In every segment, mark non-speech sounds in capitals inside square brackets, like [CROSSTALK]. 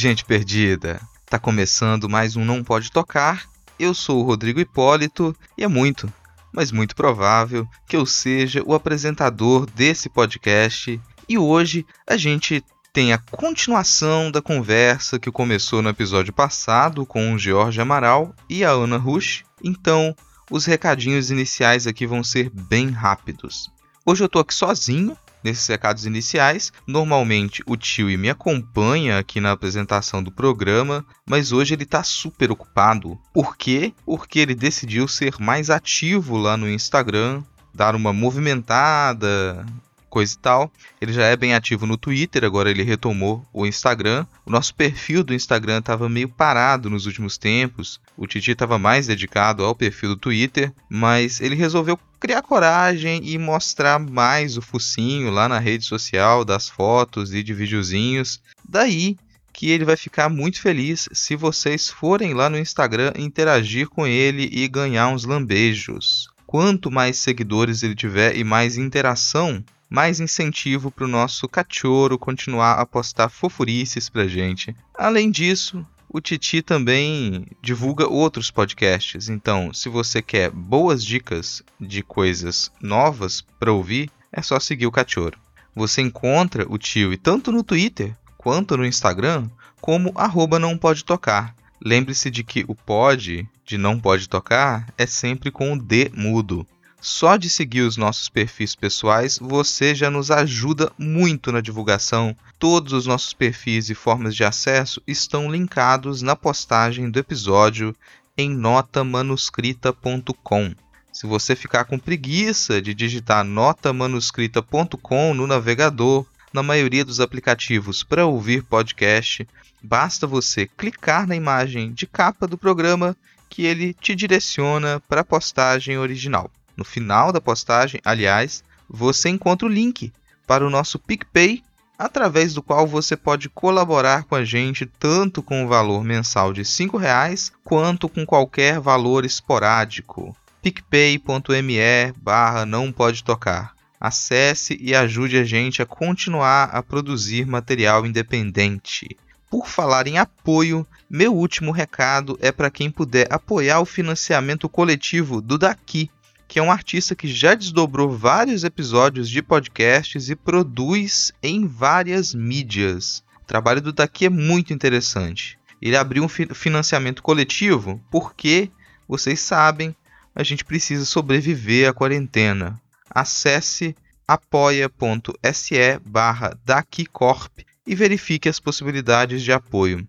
Gente perdida? Tá começando mais um Não Pode Tocar. Eu sou o Rodrigo Hipólito e é muito, mas muito provável que eu seja o apresentador desse podcast. E hoje a gente tem a continuação da conversa que começou no episódio passado com o Jorge Amaral e a Ana Rush. Então, os recadinhos iniciais aqui vão ser bem rápidos. Hoje eu tô aqui sozinho, nesses recados iniciais. Normalmente o tio me acompanha aqui na apresentação do programa, mas hoje ele está super ocupado. Por quê? Porque ele decidiu ser mais ativo lá no Instagram, dar uma movimentada, coisa e tal. Ele já é bem ativo no Twitter, agora ele retomou o Instagram. O nosso perfil do Instagram estava meio parado nos últimos tempos. O Titi estava mais dedicado ao perfil do Twitter, mas ele resolveu criar coragem e mostrar mais o focinho lá na rede social das fotos e de videozinhos. Daí que ele vai ficar muito feliz se vocês forem lá no Instagram interagir com ele e ganhar uns lambejos. Quanto mais seguidores ele tiver e mais interação, mais incentivo para o nosso cachorro continuar a postar fofurices para gente. Além disso, o Titi também divulga outros podcasts. Então, se você quer boas dicas de coisas novas para ouvir, é só seguir o cachorro. Você encontra o tio tanto no Twitter quanto no Instagram como arroba não pode tocar. Lembre-se de que o pode de não pode tocar é sempre com o D mudo. Só de seguir os nossos perfis pessoais, você já nos ajuda muito na divulgação. Todos os nossos perfis e formas de acesso estão linkados na postagem do episódio em notamanuscrita.com. Se você ficar com preguiça de digitar notamanuscrita.com no navegador, na maioria dos aplicativos para ouvir podcast, basta você clicar na imagem de capa do programa que ele te direciona para a postagem original. No final da postagem, aliás, você encontra o link para o nosso PicPay, através do qual você pode colaborar com a gente tanto com o valor mensal de R$ reais quanto com qualquer valor esporádico. picpay.me barra não pode tocar. Acesse e ajude a gente a continuar a produzir material independente. Por falar em apoio, meu último recado é para quem puder apoiar o financiamento coletivo do Daqui, que é um artista que já desdobrou vários episódios de podcasts e produz em várias mídias. O trabalho do Daqui é muito interessante. Ele abriu um financiamento coletivo porque, vocês sabem, a gente precisa sobreviver à quarentena. Acesse apoia.se barra Daquicorp e verifique as possibilidades de apoio.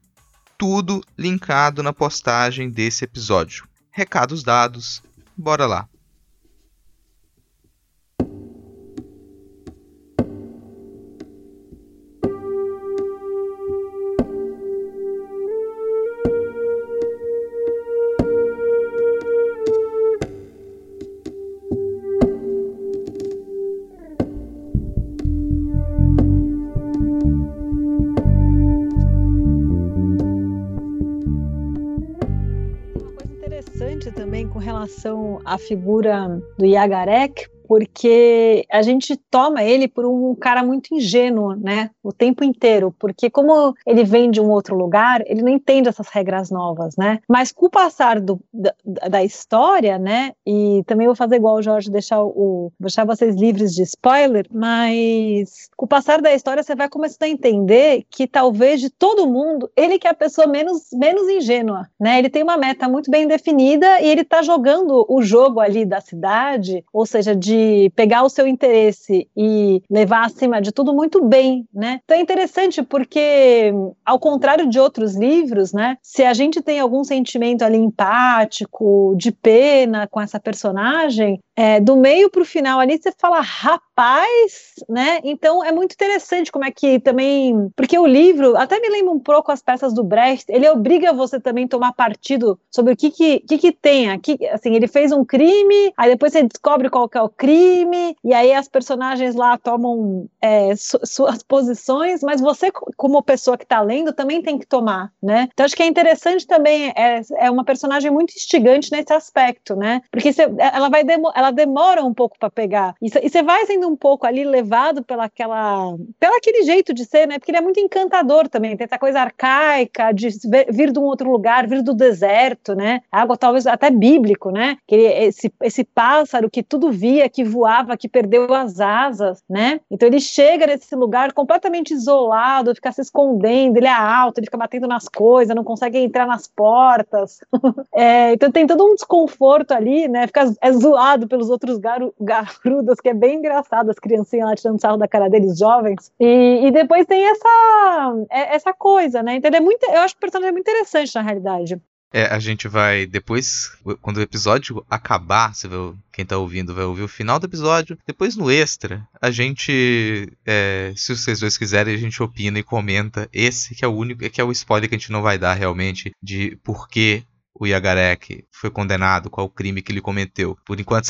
Tudo linkado na postagem desse episódio. Recados dados, bora lá! Relação à figura do Yagarek, porque a gente toma ele por um cara muito ingênuo, né, o tempo inteiro, porque como ele vem de um outro lugar, ele não entende essas regras novas, né, mas com o passar do, da, da, história, né, e também vou fazer igual o Jorge, deixar, o, deixar vocês livres de spoiler, mas com o passar da história você vai começando a entender que talvez de todo mundo, ele que é a pessoa menos, menos ingênua, né, ele tem uma meta muito bem definida e ele tá jogando o jogo ali da cidade, ou seja, de pegar o seu interesse e levar acima de tudo muito bem, né? Então é interessante porque, ao contrário de outros livros, né? Se a gente tem algum sentimento ali empático, de pena com essa personagem, é, do meio para o final ali, você fala, rapaz, né? Então é muito interessante como é que também. Porque o livro, até me lembra um pouco as peças do Brecht, ele obriga você também a tomar partido sobre o que que, que, que tem. Aqui, assim, ele fez um crime, aí depois você descobre qual que é o crime, e aí as personagens lá tomam é, su suas posições, mas você, como pessoa que está lendo, também tem que tomar, né? Então acho que é interessante também, é, é uma personagem muito instigante nesse aspecto, né? Porque você, ela vai ela demora um pouco para pegar. E você vai sendo um pouco ali levado pela aquela, pela aquele jeito de ser, né? Porque ele é muito encantador também, tem essa coisa arcaica de vir de um outro lugar, vir do deserto, né? Algo talvez até bíblico, né? Que ele, esse, esse pássaro que tudo via, que voava, que perdeu as asas, né? Então ele chega nesse lugar completamente isolado, fica se escondendo, ele é alto, ele fica batendo nas coisas, não consegue entrar nas portas. [LAUGHS] é, então tem todo um desconforto ali, né? Fica é zoado pelos outros garu, garudas, que é bem engraçado, as criancinhas lá tirando sarro da cara deles, jovens. E, e depois tem essa, é, essa coisa, né? Então é muito, eu acho que o personagem é muito interessante na realidade. É, a gente vai depois, quando o episódio acabar, você vai, quem tá ouvindo vai ouvir o final do episódio. Depois no extra, a gente, é, se vocês dois quiserem, a gente opina e comenta esse que é o único, que é o spoiler que a gente não vai dar realmente de por que o Yagarek foi condenado, qual o crime que ele cometeu. Por enquanto,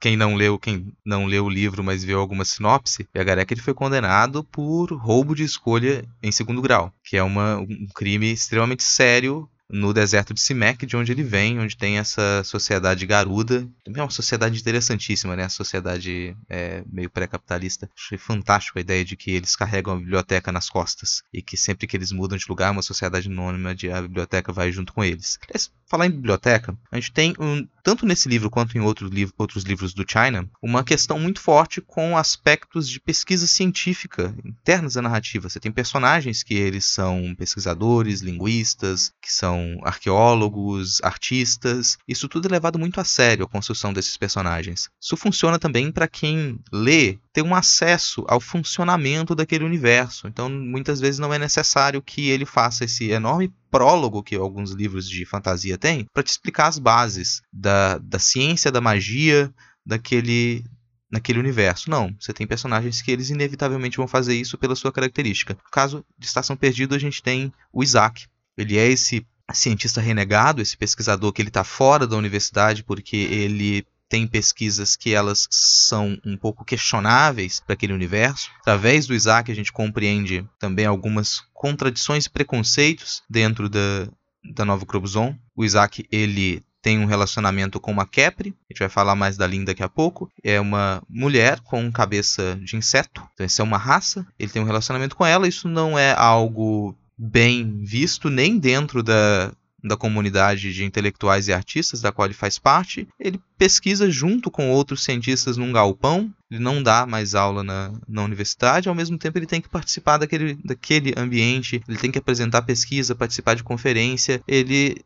quem não leu, quem não leu o livro, mas viu alguma sinopse, o Yagarek ele foi condenado por roubo de escolha em segundo grau, que é uma, um crime extremamente sério no deserto de Simek, de onde ele vem, onde tem essa sociedade garuda. Também é uma sociedade interessantíssima, né? A sociedade é, meio pré-capitalista. Achei fantástico a ideia de que eles carregam a biblioteca nas costas e que sempre que eles mudam de lugar, uma sociedade anônima de a biblioteca vai junto com eles. Aliás, falar em biblioteca, a gente tem, um, tanto nesse livro quanto em outro livro, outros livros do China, uma questão muito forte com aspectos de pesquisa científica internas da narrativa. Você tem personagens que eles são pesquisadores, linguistas, que são arqueólogos, artistas. Isso tudo é levado muito a sério a construção desses personagens. Isso funciona também para quem lê ter um acesso ao funcionamento daquele universo. Então, muitas vezes não é necessário que ele faça esse enorme prólogo que alguns livros de fantasia têm para te explicar as bases da, da ciência, da magia, daquele naquele universo. Não, você tem personagens que eles inevitavelmente vão fazer isso pela sua característica. No caso de Estação Perdida, a gente tem o Isaac. Ele é esse cientista renegado, esse pesquisador que ele está fora da universidade porque ele tem pesquisas que elas são um pouco questionáveis para aquele universo. Através do Isaac a gente compreende também algumas contradições e preconceitos dentro da, da Nova Crobuzon. O Isaac ele tem um relacionamento com uma Kepri, a gente vai falar mais da Lin daqui a pouco. É uma mulher com cabeça de inseto, então essa é uma raça. Ele tem um relacionamento com ela, isso não é algo bem visto nem dentro da, da comunidade de intelectuais e artistas da qual ele faz parte. Ele pesquisa junto com outros cientistas num galpão. Ele não dá mais aula na, na universidade, ao mesmo tempo ele tem que participar daquele, daquele ambiente, ele tem que apresentar pesquisa, participar de conferência. Ele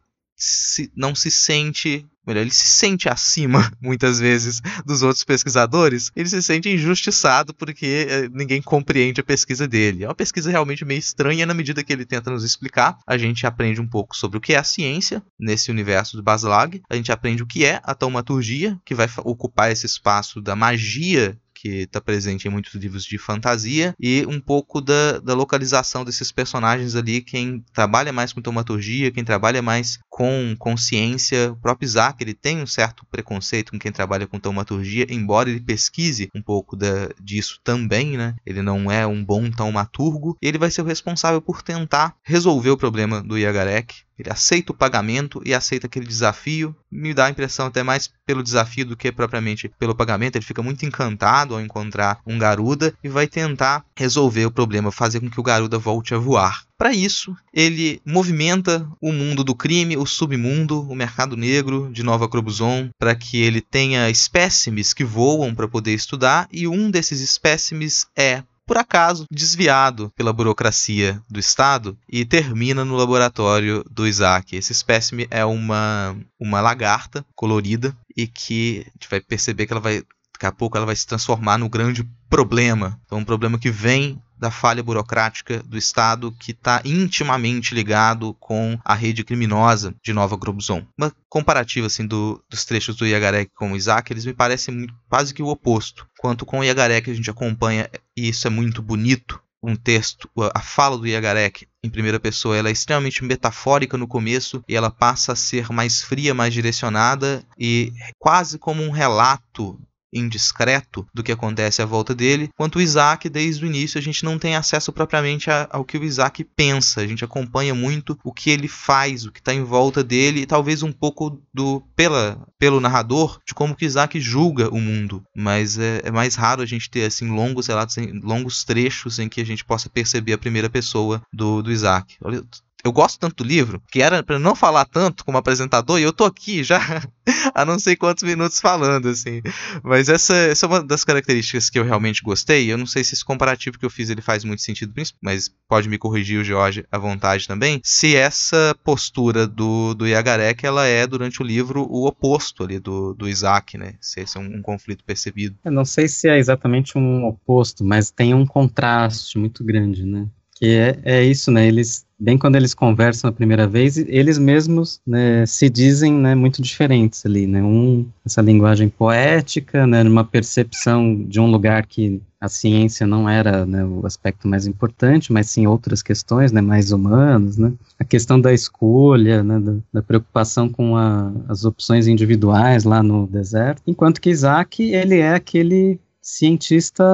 se, não se sente melhor, ele se sente acima, [LAUGHS] muitas vezes, dos outros pesquisadores, ele se sente injustiçado porque eh, ninguém compreende a pesquisa dele. É uma pesquisa realmente meio estranha, na medida que ele tenta nos explicar, a gente aprende um pouco sobre o que é a ciência nesse universo do Baslag, a gente aprende o que é a taumaturgia, que vai ocupar esse espaço da magia que está presente em muitos livros de fantasia, e um pouco da, da localização desses personagens ali, quem trabalha mais com taumaturgia, quem trabalha mais com consciência. O próprio Isaac ele tem um certo preconceito com quem trabalha com taumaturgia, embora ele pesquise um pouco da, disso também, né? Ele não é um bom taumaturgo, e ele vai ser o responsável por tentar resolver o problema do Yagarek, ele aceita o pagamento e aceita aquele desafio. Me dá a impressão até mais pelo desafio do que propriamente pelo pagamento. Ele fica muito encantado ao encontrar um Garuda e vai tentar resolver o problema, fazer com que o Garuda volte a voar. Para isso, ele movimenta o mundo do crime, o submundo, o mercado negro de Nova Crobuzon, para que ele tenha espécimes que voam para poder estudar, e um desses espécimes é por acaso, desviado pela burocracia do Estado e termina no laboratório do Isaac. Esse espécime é uma, uma lagarta colorida e que a gente vai perceber que ela vai daqui a pouco ela vai se transformar no grande problema. Então, um problema que vem da falha burocrática do Estado que está intimamente ligado com a rede criminosa de Nova Grobzon. Uma comparativa assim do, dos trechos do Yagarek com o Isaac, eles me parecem quase que o oposto. Quanto com o Yagarek a gente acompanha e isso é muito bonito, um texto, a fala do Yagarek em primeira pessoa, ela é extremamente metafórica no começo e ela passa a ser mais fria, mais direcionada e quase como um relato indiscreto do que acontece à volta dele, quanto o Isaac, desde o início, a gente não tem acesso propriamente ao que o Isaac pensa, a gente acompanha muito o que ele faz, o que está em volta dele, e talvez um pouco do pela, pelo narrador de como que Isaac julga o mundo, mas é, é mais raro a gente ter assim longos relatos, longos trechos em que a gente possa perceber a primeira pessoa do, do Isaac. Olha, eu gosto tanto do livro, que era para não falar tanto como apresentador, e eu tô aqui já [LAUGHS] há não sei quantos minutos falando, assim. Mas essa, essa é uma das características que eu realmente gostei. Eu não sei se esse comparativo que eu fiz ele faz muito sentido, mas pode me corrigir o George à vontade também. Se essa postura do, do Yagarek, ela é, durante o livro, o oposto ali do, do Isaac, né? Se esse é um, um conflito percebido. Eu não sei se é exatamente um oposto, mas tem um contraste muito grande, né? Que é, é isso, né? Eles bem quando eles conversam a primeira vez, eles mesmos né, se dizem né, muito diferentes ali, né? Um, essa linguagem poética, né, uma percepção de um lugar que a ciência não era né, o aspecto mais importante, mas sim outras questões, né, mais humanas, né? A questão da escolha, né, da, da preocupação com a, as opções individuais lá no deserto, enquanto que Isaac, ele é aquele cientista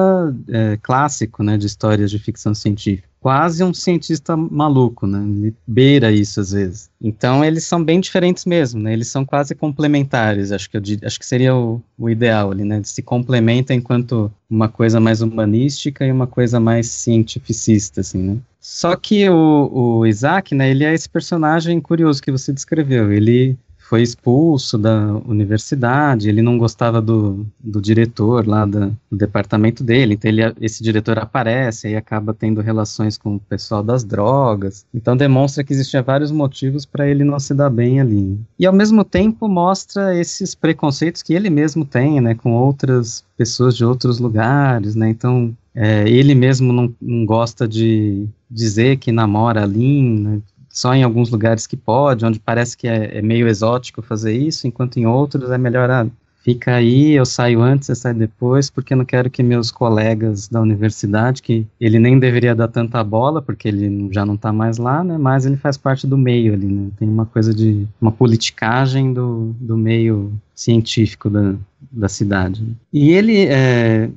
é, clássico, né, de histórias de ficção científica quase um cientista maluco, né? Ele beira isso às vezes. Então eles são bem diferentes mesmo, né? Eles são quase complementares. Acho que eu, acho que seria o, o ideal ali, né? Se complementa enquanto uma coisa mais humanística e uma coisa mais cientificista, assim, né? Só que o, o Isaac, né? Ele é esse personagem curioso que você descreveu. Ele foi expulso da universidade, ele não gostava do, do diretor lá do departamento dele, então ele, esse diretor aparece e acaba tendo relações com o pessoal das drogas, então demonstra que existia vários motivos para ele não se dar bem ali. E ao mesmo tempo mostra esses preconceitos que ele mesmo tem, né, com outras pessoas de outros lugares, né, então é, ele mesmo não, não gosta de dizer que namora a Lin, né, só em alguns lugares que pode, onde parece que é, é meio exótico fazer isso, enquanto em outros é melhor, ah, fica aí, eu saio antes, você sai depois, porque eu não quero que meus colegas da universidade, que ele nem deveria dar tanta bola, porque ele já não está mais lá, né, mas ele faz parte do meio ali, né, tem uma coisa de, uma politicagem do, do meio científico da, da cidade. E ele, é,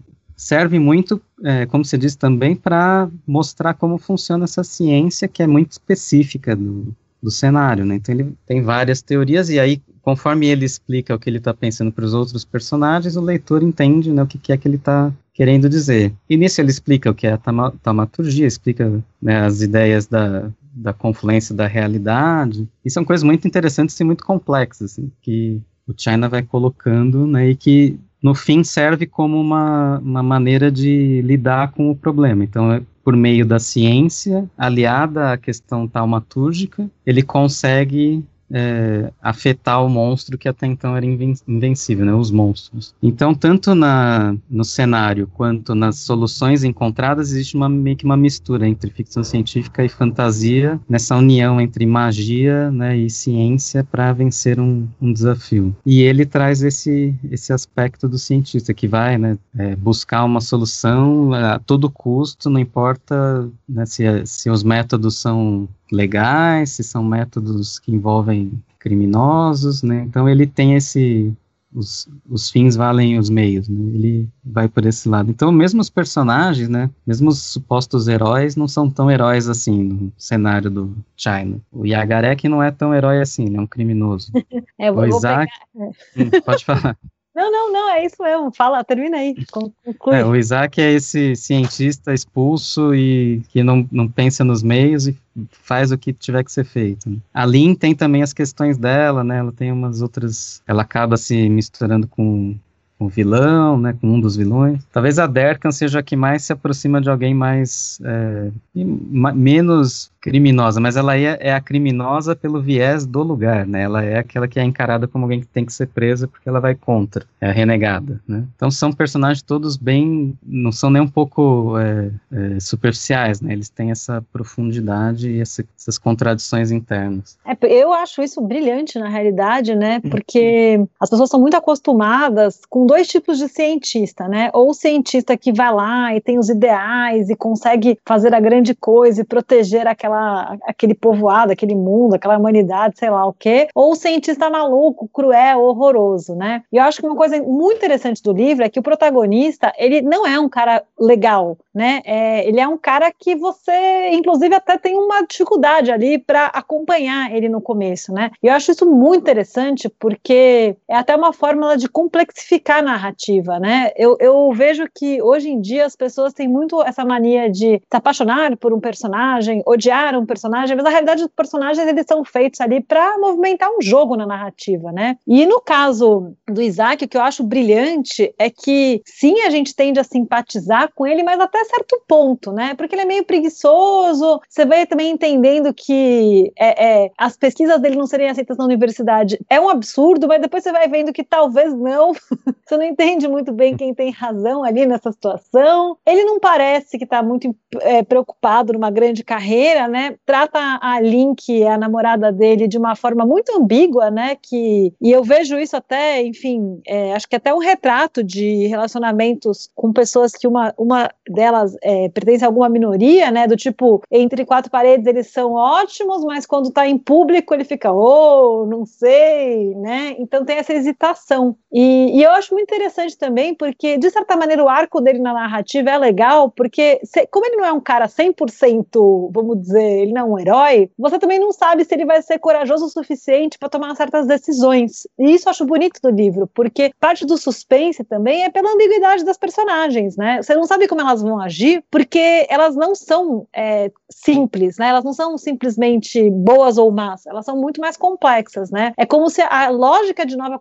serve muito, é, como você disse também, para mostrar como funciona essa ciência que é muito específica do, do cenário, né? Então ele tem várias teorias e aí, conforme ele explica o que ele está pensando para os outros personagens, o leitor entende né, o que, que é que ele está querendo dizer. E nisso ele explica o que é a taumaturgia, explica né, as ideias da, da confluência da realidade, e são coisas muito interessantes e muito complexas, assim, que o China vai colocando, né, e que no fim serve como uma, uma maneira de lidar com o problema. Então, é por meio da ciência, aliada à questão taumatúrgica, ele consegue é, afetar o monstro que até então era invencível, né, os monstros. Então, tanto na, no cenário quanto nas soluções encontradas, existe uma, meio que uma mistura entre ficção científica e fantasia, nessa união entre magia né, e ciência para vencer um, um, desafio. E ele traz esse, esse aspecto do cientista, que vai né, é, buscar uma solução a todo custo, não importa né, se, se os métodos são legais, se são métodos que envolvem criminosos, né? Então ele tem esse os, os fins valem os meios, né? Ele vai por esse lado. Então, mesmo os personagens, né? Mesmo os supostos heróis não são tão heróis assim no cenário do China. O Yagarek não é tão herói assim, ele é um criminoso. [LAUGHS] é, o Isaac, pegar... hum, pode falar. [LAUGHS] Não, não, não, é isso mesmo. Fala, termina aí. [LAUGHS] Conclui. É, o Isaac é esse cientista expulso e que não, não pensa nos meios e faz o que tiver que ser feito. A Lin tem também as questões dela, né? Ela tem umas outras. Ela acaba se misturando com, com o vilão, né, com um dos vilões. Talvez a Derkan seja a que mais se aproxima de alguém mais é, menos criminosa, mas ela é, é, a criminosa pelo viés do lugar, né? Ela é aquela que é encarada como alguém que tem que ser presa porque ela vai contra, é a renegada, né? Então são personagens todos bem, não são nem um pouco é, é, superficiais, né? Eles têm essa profundidade e essa, essas contradições internas. É, eu acho isso brilhante na realidade, né? Uhum. Porque as pessoas são muito acostumadas com dois tipos de cientista, né? Ou o cientista que vai lá e tem os ideais e consegue fazer a grande coisa e proteger aquela aquele povoado, aquele mundo, aquela humanidade, sei lá o quê, ou o cientista maluco, cruel, horroroso, né? E eu acho que uma coisa muito interessante do livro é que o protagonista, ele não é um cara legal, né? É, ele é um cara que você, inclusive, até tem uma dificuldade ali para acompanhar ele no começo, né? E eu acho isso muito interessante porque é até uma fórmula de complexificar narrativa, né? Eu, eu vejo que hoje em dia as pessoas têm muito essa mania de se apaixonar por um personagem, odiar um personagem, mas na realidade os personagens eles são feitos ali para movimentar um jogo na narrativa, né? E no caso do Isaac, o que eu acho brilhante é que sim, a gente tende a simpatizar com ele, mas até certo ponto, né? Porque ele é meio preguiçoso, você vai também entendendo que é, é, as pesquisas dele não seriam aceitas na universidade. É um absurdo, mas depois você vai vendo que talvez não. [LAUGHS] você não entende muito bem quem tem razão ali nessa situação. Ele não parece que está muito é, preocupado numa grande carreira, né, trata a Lin, que é a namorada dele, de uma forma muito ambígua, né, que, e eu vejo isso até, enfim, é, acho que até um retrato de relacionamentos com pessoas que uma, uma delas é, pertence a alguma minoria, né, do tipo, entre quatro paredes eles são ótimos, mas quando tá em público ele fica, oh, não sei, né, então tem essa hesitação. E, e eu acho muito interessante também, porque, de certa maneira, o arco dele na narrativa é legal, porque, como ele não é um cara 100%, vamos dizer, dizer, ele não é um herói, você também não sabe se ele vai ser corajoso o suficiente para tomar certas decisões. E isso eu acho bonito do livro, porque parte do suspense também é pela ambiguidade das personagens, né? Você não sabe como elas vão agir, porque elas não são é, simples, né? Elas não são simplesmente boas ou más, elas são muito mais complexas, né? É como se a lógica de Nova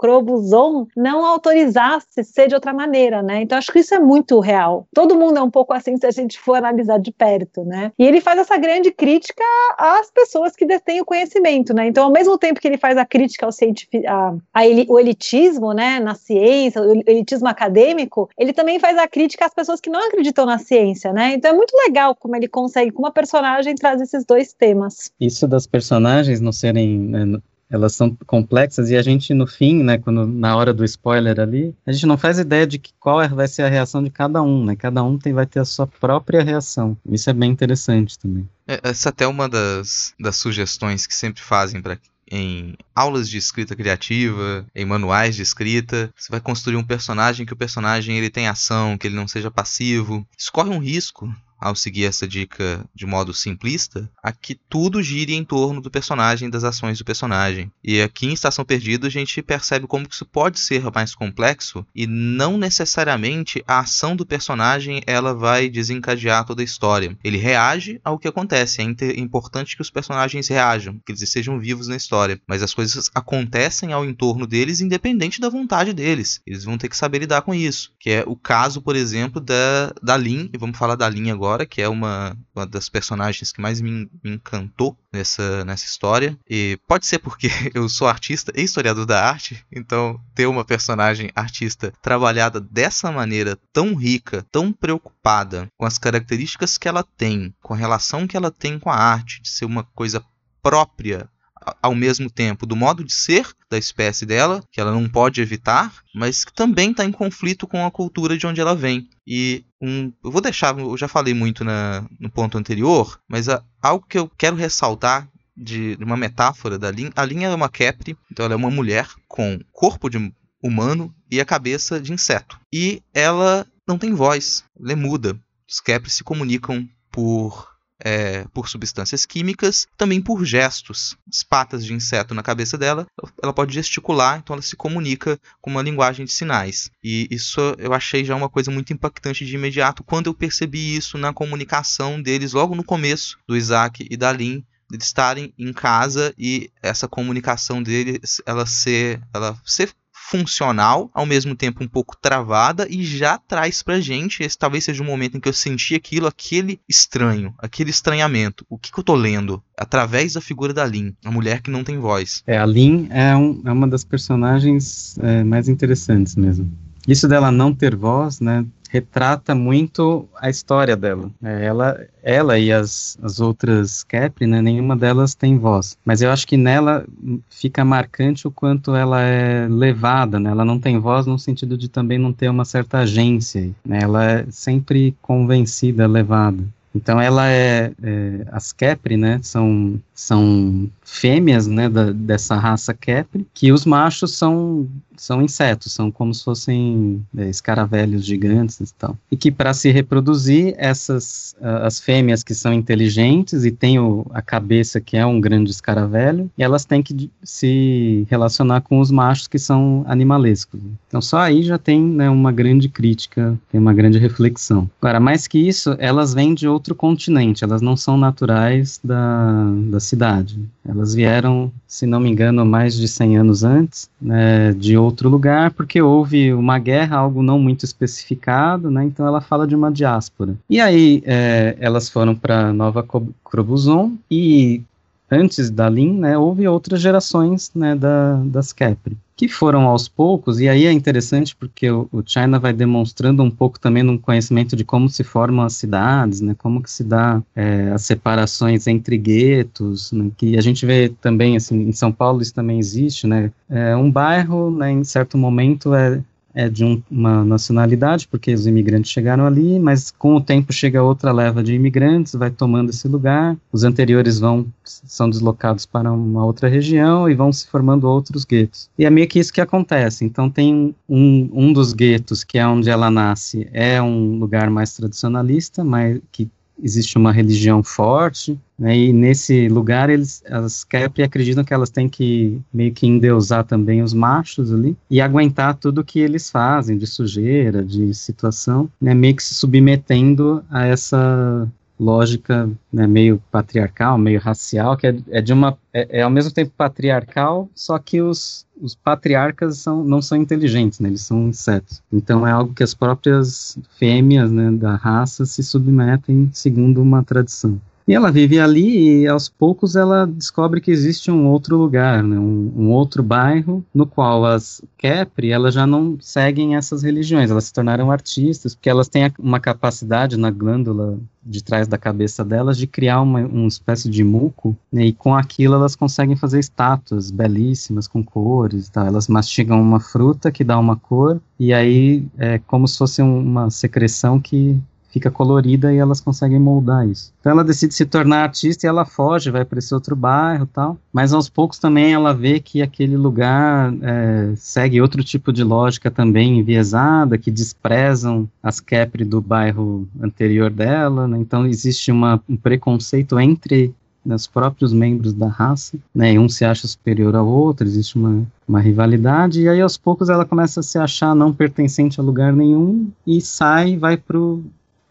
Crobuzon não autorizasse ser de outra maneira, né? Então acho que isso é muito real. Todo mundo é um pouco assim se a gente for analisar de perto, né? E ele faz essa grande crítica às pessoas que detêm o conhecimento, né? Então, ao mesmo tempo que ele faz a crítica ao a, a el, o elitismo, né, na ciência, o elitismo acadêmico, ele também faz a crítica às pessoas que não acreditam na ciência, né? Então é muito legal como ele consegue, com uma personagem, trazer esses dois temas. Isso das personagens não serem né, elas são complexas e a gente no fim, né, quando na hora do spoiler ali, a gente não faz ideia de que, qual é, vai ser a reação de cada um, né? Cada um tem, vai ter a sua própria reação. Isso é bem interessante também. É, essa até é uma das, das sugestões que sempre fazem para em aulas de escrita criativa, em manuais de escrita. Você vai construir um personagem que o personagem ele tem ação, que ele não seja passivo. Isso corre um risco ao seguir essa dica de modo simplista, a que tudo gire em torno do personagem das ações do personagem. E aqui em Estação Perdida a gente percebe como isso pode ser mais complexo e não necessariamente a ação do personagem ela vai desencadear toda a história. Ele reage ao que acontece. É importante que os personagens reajam, que eles estejam vivos na história, mas as coisas acontecem ao entorno deles independente da vontade deles. Eles vão ter que saber lidar com isso, que é o caso, por exemplo, da da Lin, e vamos falar da Lin agora agora, que é uma, uma das personagens que mais me, me, encantou nessa, nessa história. E pode ser porque [LAUGHS] eu sou artista e historiador da arte, então ter uma personagem artista trabalhada dessa maneira tão rica, tão preocupada com as características que ela tem, com a relação que ela tem com a arte, de ser uma coisa própria ao mesmo tempo do modo de ser da espécie dela, que ela não pode evitar, mas que também está em conflito com a cultura de onde ela vem. E um, eu vou deixar, eu já falei muito na, no ponto anterior, mas a, algo que eu quero ressaltar de, de uma metáfora da linha, a linha é uma Capri, então ela é uma mulher com corpo de humano e a cabeça de inseto. E ela não tem voz, ela é muda. Os Capri se comunicam por é, por substâncias químicas, também por gestos. As patas de inseto na cabeça dela, ela pode gesticular, então ela se comunica com uma linguagem de sinais. E isso eu achei já uma coisa muito impactante de imediato quando eu percebi isso na comunicação deles logo no começo, do Isaac e da Lin, de estarem em casa e essa comunicação deles ela ser ela ser funcional, ao mesmo tempo um pouco travada e já traz pra gente, esse talvez seja o momento em que eu senti aquilo, aquele estranho, aquele estranhamento. O que, que eu tô lendo? Através da figura da Lin, a mulher que não tem voz. É, a Lin é, um, é uma das personagens é, mais interessantes mesmo. Isso dela não ter voz, né, retrata muito a história dela. É, ela, ela e as, as outras Capri, né, nenhuma delas tem voz. Mas eu acho que nela fica marcante o quanto ela é levada, né? Ela não tem voz no sentido de também não ter uma certa agência. Né? Ela é sempre convencida, levada. Então ela é, é, as Capri, né, são são fêmeas, né, da, dessa raça Capri, que os machos são são insetos, são como se fossem é, escaravelhos gigantes e tal. E que para se reproduzir, essas as fêmeas que são inteligentes e têm o, a cabeça que é um grande escaravelho, elas têm que se relacionar com os machos que são animalescos. Então só aí já tem né, uma grande crítica, tem uma grande reflexão. Agora, mais que isso, elas vêm de outro continente, elas não são naturais da, da cidade. Elas vieram, se não me engano, mais de 100 anos antes, né, de outro lugar, porque houve uma guerra, algo não muito especificado, né, então ela fala de uma diáspora. E aí é, elas foram para Nova Crobuzon e antes da Lin, né, houve outras gerações né, da, das Capri que foram aos poucos, e aí é interessante porque o, o China vai demonstrando um pouco também um conhecimento de como se formam as cidades, né, como que se dá é, as separações entre guetos, né, que a gente vê também, assim, em São Paulo isso também existe, né, é, um bairro, né, em certo momento é, é de um, uma nacionalidade, porque os imigrantes chegaram ali, mas com o tempo chega outra leva de imigrantes, vai tomando esse lugar, os anteriores vão são deslocados para uma outra região e vão se formando outros guetos. E é meio que isso que acontece. Então tem um, um dos guetos, que é onde ela nasce, é um lugar mais tradicionalista, mas que existe uma religião forte, né, e nesse lugar eles, as Capri acreditam que elas têm que meio que endeusar também os machos ali e aguentar tudo que eles fazem de sujeira, de situação, né, meio que se submetendo a essa lógica né, meio patriarcal, meio racial, que é, é de uma é, é, ao mesmo tempo patriarcal, só que os, os patriarcas são, não são inteligentes, né, eles são insetos. Então é algo que as próprias fêmeas né, da raça se submetem segundo uma tradição. E ela vive ali e aos poucos ela descobre que existe um outro lugar, né, um, um, outro bairro no qual as Capri elas já não seguem essas religiões, elas se tornaram artistas porque elas têm uma capacidade na glândula de trás da cabeça delas de criar uma, uma espécie de muco né, e com aquilo elas conseguem fazer estátuas belíssimas com cores e tal. Elas mastigam uma fruta que dá uma cor e aí é como se fosse uma secreção que fica colorida e elas conseguem moldar isso. Então ela decide se tornar artista e ela foge, vai para esse outro bairro tal. Mas aos poucos também ela vê que aquele lugar é, segue outro tipo de lógica também enviesada, que desprezam as Capri do bairro anterior dela. Né? Então existe uma, um preconceito entre os próprios membros da raça, né, um se acha superior ao outro, existe uma, uma rivalidade, e aí aos poucos ela começa a se achar não pertencente a lugar nenhum e sai, vai pro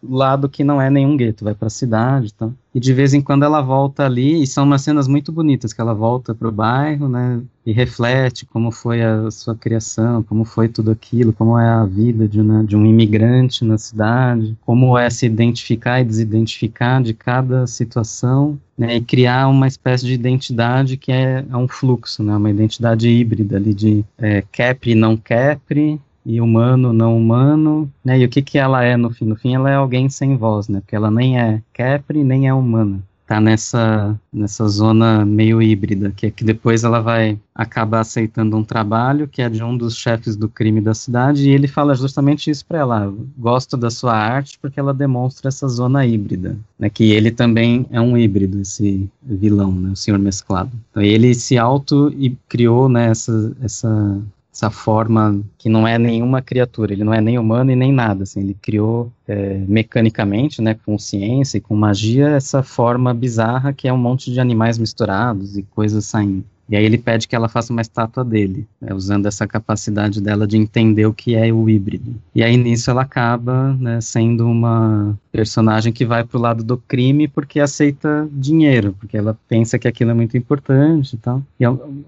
lado que não é nenhum gueto, vai para a cidade, então. E de vez em quando ela volta ali, e são umas cenas muito bonitas que ela volta para o bairro, né, e reflete como foi a sua criação, como foi tudo aquilo, como é a vida de, né, de um imigrante na cidade, como é se identificar e desidentificar de cada situação, né, e criar uma espécie de identidade que é, é um fluxo, né, uma identidade híbrida ali de é, e não Capri, e humano, não humano, né? E o que que ela é no fim? No fim, ela é alguém sem voz, né? Porque ela nem é Capri, nem é humana. Tá nessa, nessa zona meio híbrida, que é que depois ela vai acabar aceitando um trabalho que é de um dos chefes do crime da cidade, e ele fala justamente isso para ela. Gosto da sua arte porque ela demonstra essa zona híbrida, né? Que ele também é um híbrido, esse vilão, né? O senhor mesclado. Então ele se auto e criou né, essa, essa essa forma que não é nenhuma criatura, ele não é nem humano e nem nada, assim, ele criou é, mecanicamente, né, com ciência e com magia, essa forma bizarra que é um monte de animais misturados e coisas saindo. E aí ele pede que ela faça uma estátua dele, né, usando essa capacidade dela de entender o que é o híbrido. E aí nisso ela acaba né, sendo uma personagem que vai pro lado do crime porque aceita dinheiro, porque ela pensa que aquilo é muito importante e tal. E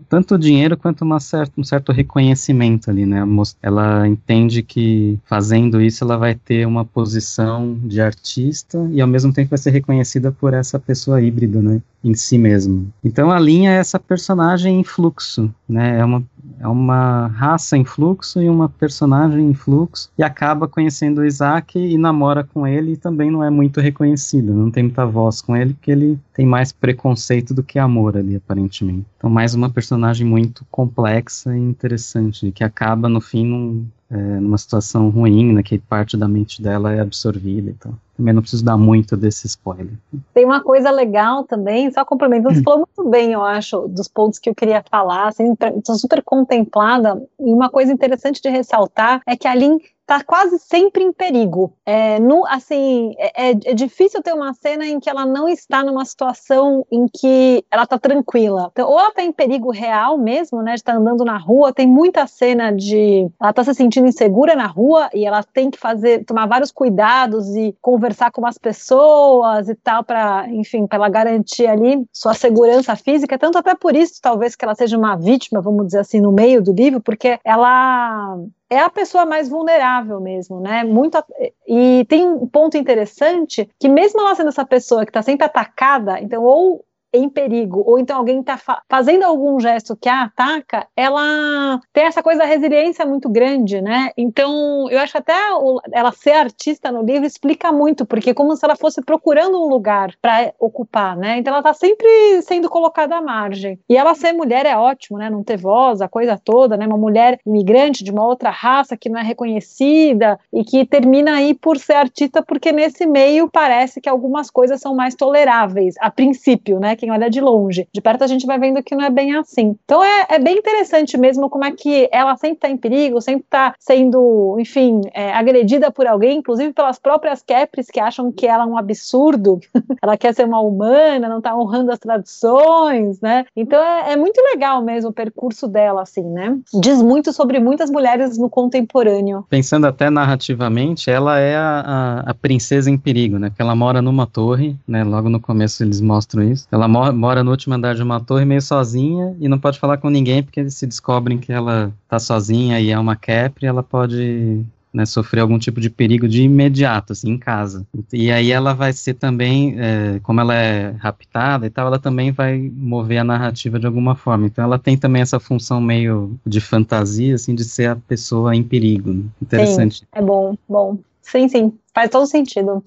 tanto o dinheiro quanto uma certa, um certo reconhecimento ali, né? Ela entende que fazendo isso ela vai ter uma posição de artista e ao mesmo tempo vai ser reconhecida por essa pessoa híbrida, né? Em si mesmo. Então a linha é essa personagem em fluxo, né? É uma, é uma raça em fluxo e uma personagem em fluxo e acaba conhecendo o Isaac e namora com ele e também não é muito reconhecido, não tem muita voz com ele porque ele tem mais preconceito do que amor ali aparentemente. Então mais uma personagem muito complexa e interessante que acaba no fim num, é, numa situação ruim, né, que parte da mente dela é absorvida e tal. Também não preciso dar muito desse spoiler. Tem uma coisa legal também, só complementando, você falou muito bem, eu acho, dos pontos que eu queria falar, assim, estou super contemplada, e uma coisa interessante de ressaltar é que a Lin tá quase sempre em perigo. É, no, assim, é, é, é, difícil ter uma cena em que ela não está numa situação em que ela tá tranquila. Então, ou ela tá em perigo real mesmo, né, de estar tá andando na rua, tem muita cena de ela tá se sentindo insegura na rua e ela tem que fazer, tomar vários cuidados e conversar com as pessoas e tal para, enfim, para ela garantir ali sua segurança física, tanto até por isso talvez que ela seja uma vítima, vamos dizer assim, no meio do livro, porque ela é a pessoa mais vulnerável mesmo, né? Muito e tem um ponto interessante que mesmo ela sendo essa pessoa que está sempre atacada, então ou em perigo, ou então alguém está fa fazendo algum gesto que a ataca, ela tem essa coisa da resiliência muito grande, né? Então, eu acho até o, ela ser artista no livro explica muito, porque é como se ela fosse procurando um lugar para ocupar, né? Então, ela está sempre sendo colocada à margem. E ela ser mulher é ótimo, né? Não ter voz, a coisa toda, né? Uma mulher imigrante de uma outra raça que não é reconhecida e que termina aí por ser artista, porque nesse meio parece que algumas coisas são mais toleráveis, a princípio, né? Quem olha de longe. De perto a gente vai vendo que não é bem assim. Então é, é bem interessante mesmo como é que ela sempre está em perigo, sempre está sendo, enfim, é, agredida por alguém, inclusive pelas próprias Capris que acham que ela é um absurdo, [LAUGHS] ela quer ser uma humana, não está honrando as tradições, né? Então é, é muito legal mesmo o percurso dela, assim, né? Diz muito sobre muitas mulheres no contemporâneo. Pensando até narrativamente, ela é a, a, a princesa em perigo, né? Porque ela mora numa torre, né? Logo no começo eles mostram isso. Ela mora no último andar de uma torre meio sozinha e não pode falar com ninguém porque eles se descobrem que ela tá sozinha e é uma Capri, ela pode né, sofrer algum tipo de perigo de imediato, assim, em casa. E aí ela vai ser também, é, como ela é raptada e tal, ela também vai mover a narrativa de alguma forma. Então ela tem também essa função meio de fantasia, assim, de ser a pessoa em perigo. Interessante. Sim, é bom, bom. Sim, sim, faz todo sentido.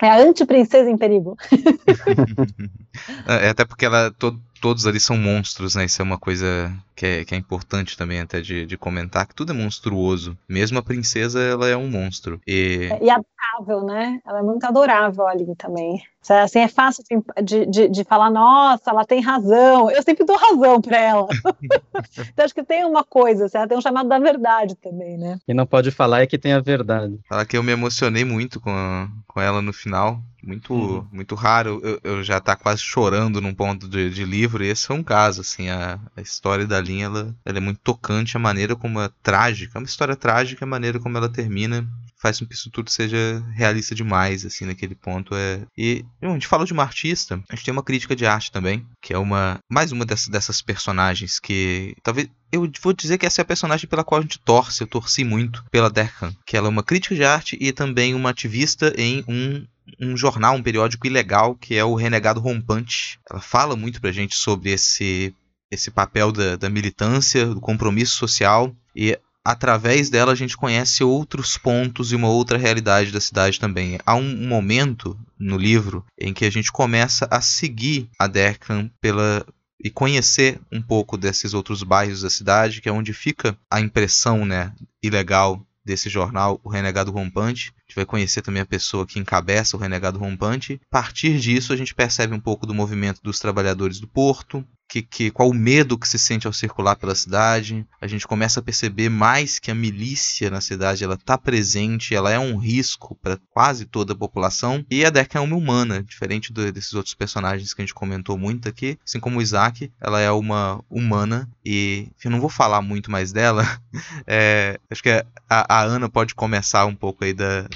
É a anti-princesa em perigo. [LAUGHS] é, até porque ela, to, todos ali são monstros, né? Isso é uma coisa que é, que é importante também até de, de comentar, que tudo é monstruoso. Mesmo a princesa, ela é um monstro. E, e adorável, né? Ela é muito adorável ali também. Assim, é fácil de, de, de falar, nossa, ela tem razão. Eu sempre dou razão para ela. [LAUGHS] então acho que tem uma coisa, assim, ela tem um chamado da verdade também, né? Quem não pode falar é que tem a verdade. Falar que eu me emocionei muito com, a, com ela no final. Muito, uhum. muito raro eu, eu, já tá quase chorando num ponto de, de livro, e esse é um caso, assim, a, a história da linha, ela, ela é muito tocante, a maneira como é trágica, é uma história trágica, a maneira como ela termina faz com que isso tudo seja realista demais, assim, naquele ponto. É... E a gente falou de uma artista, a gente tem uma crítica de arte também, que é uma mais uma dessas, dessas personagens que talvez eu vou dizer que essa é a personagem pela qual a gente torce, eu torci muito pela Derkan, que ela é uma crítica de arte e também uma ativista em um um jornal, um periódico ilegal que é o Renegado Rompante. Ela fala muito pra gente sobre esse esse papel da, da militância, do compromisso social e através dela a gente conhece outros pontos e uma outra realidade da cidade também. Há um momento no livro em que a gente começa a seguir a Derkan pela e conhecer um pouco desses outros bairros da cidade, que é onde fica a impressão, né, ilegal desse jornal, o Renegado Rompante, gente vai conhecer também a pessoa que encabeça o renegado rompante. A partir disso, a gente percebe um pouco do movimento dos trabalhadores do porto, que, que, qual o medo que se sente ao circular pela cidade. A gente começa a perceber mais que a milícia na cidade ela está presente, ela é um risco para quase toda a população. E a Deca é uma humana, diferente do, desses outros personagens que a gente comentou muito aqui. Assim como o Isaac, ela é uma humana e eu não vou falar muito mais dela. [LAUGHS] É, acho que a, a, Ana pode começar um pouco aí da,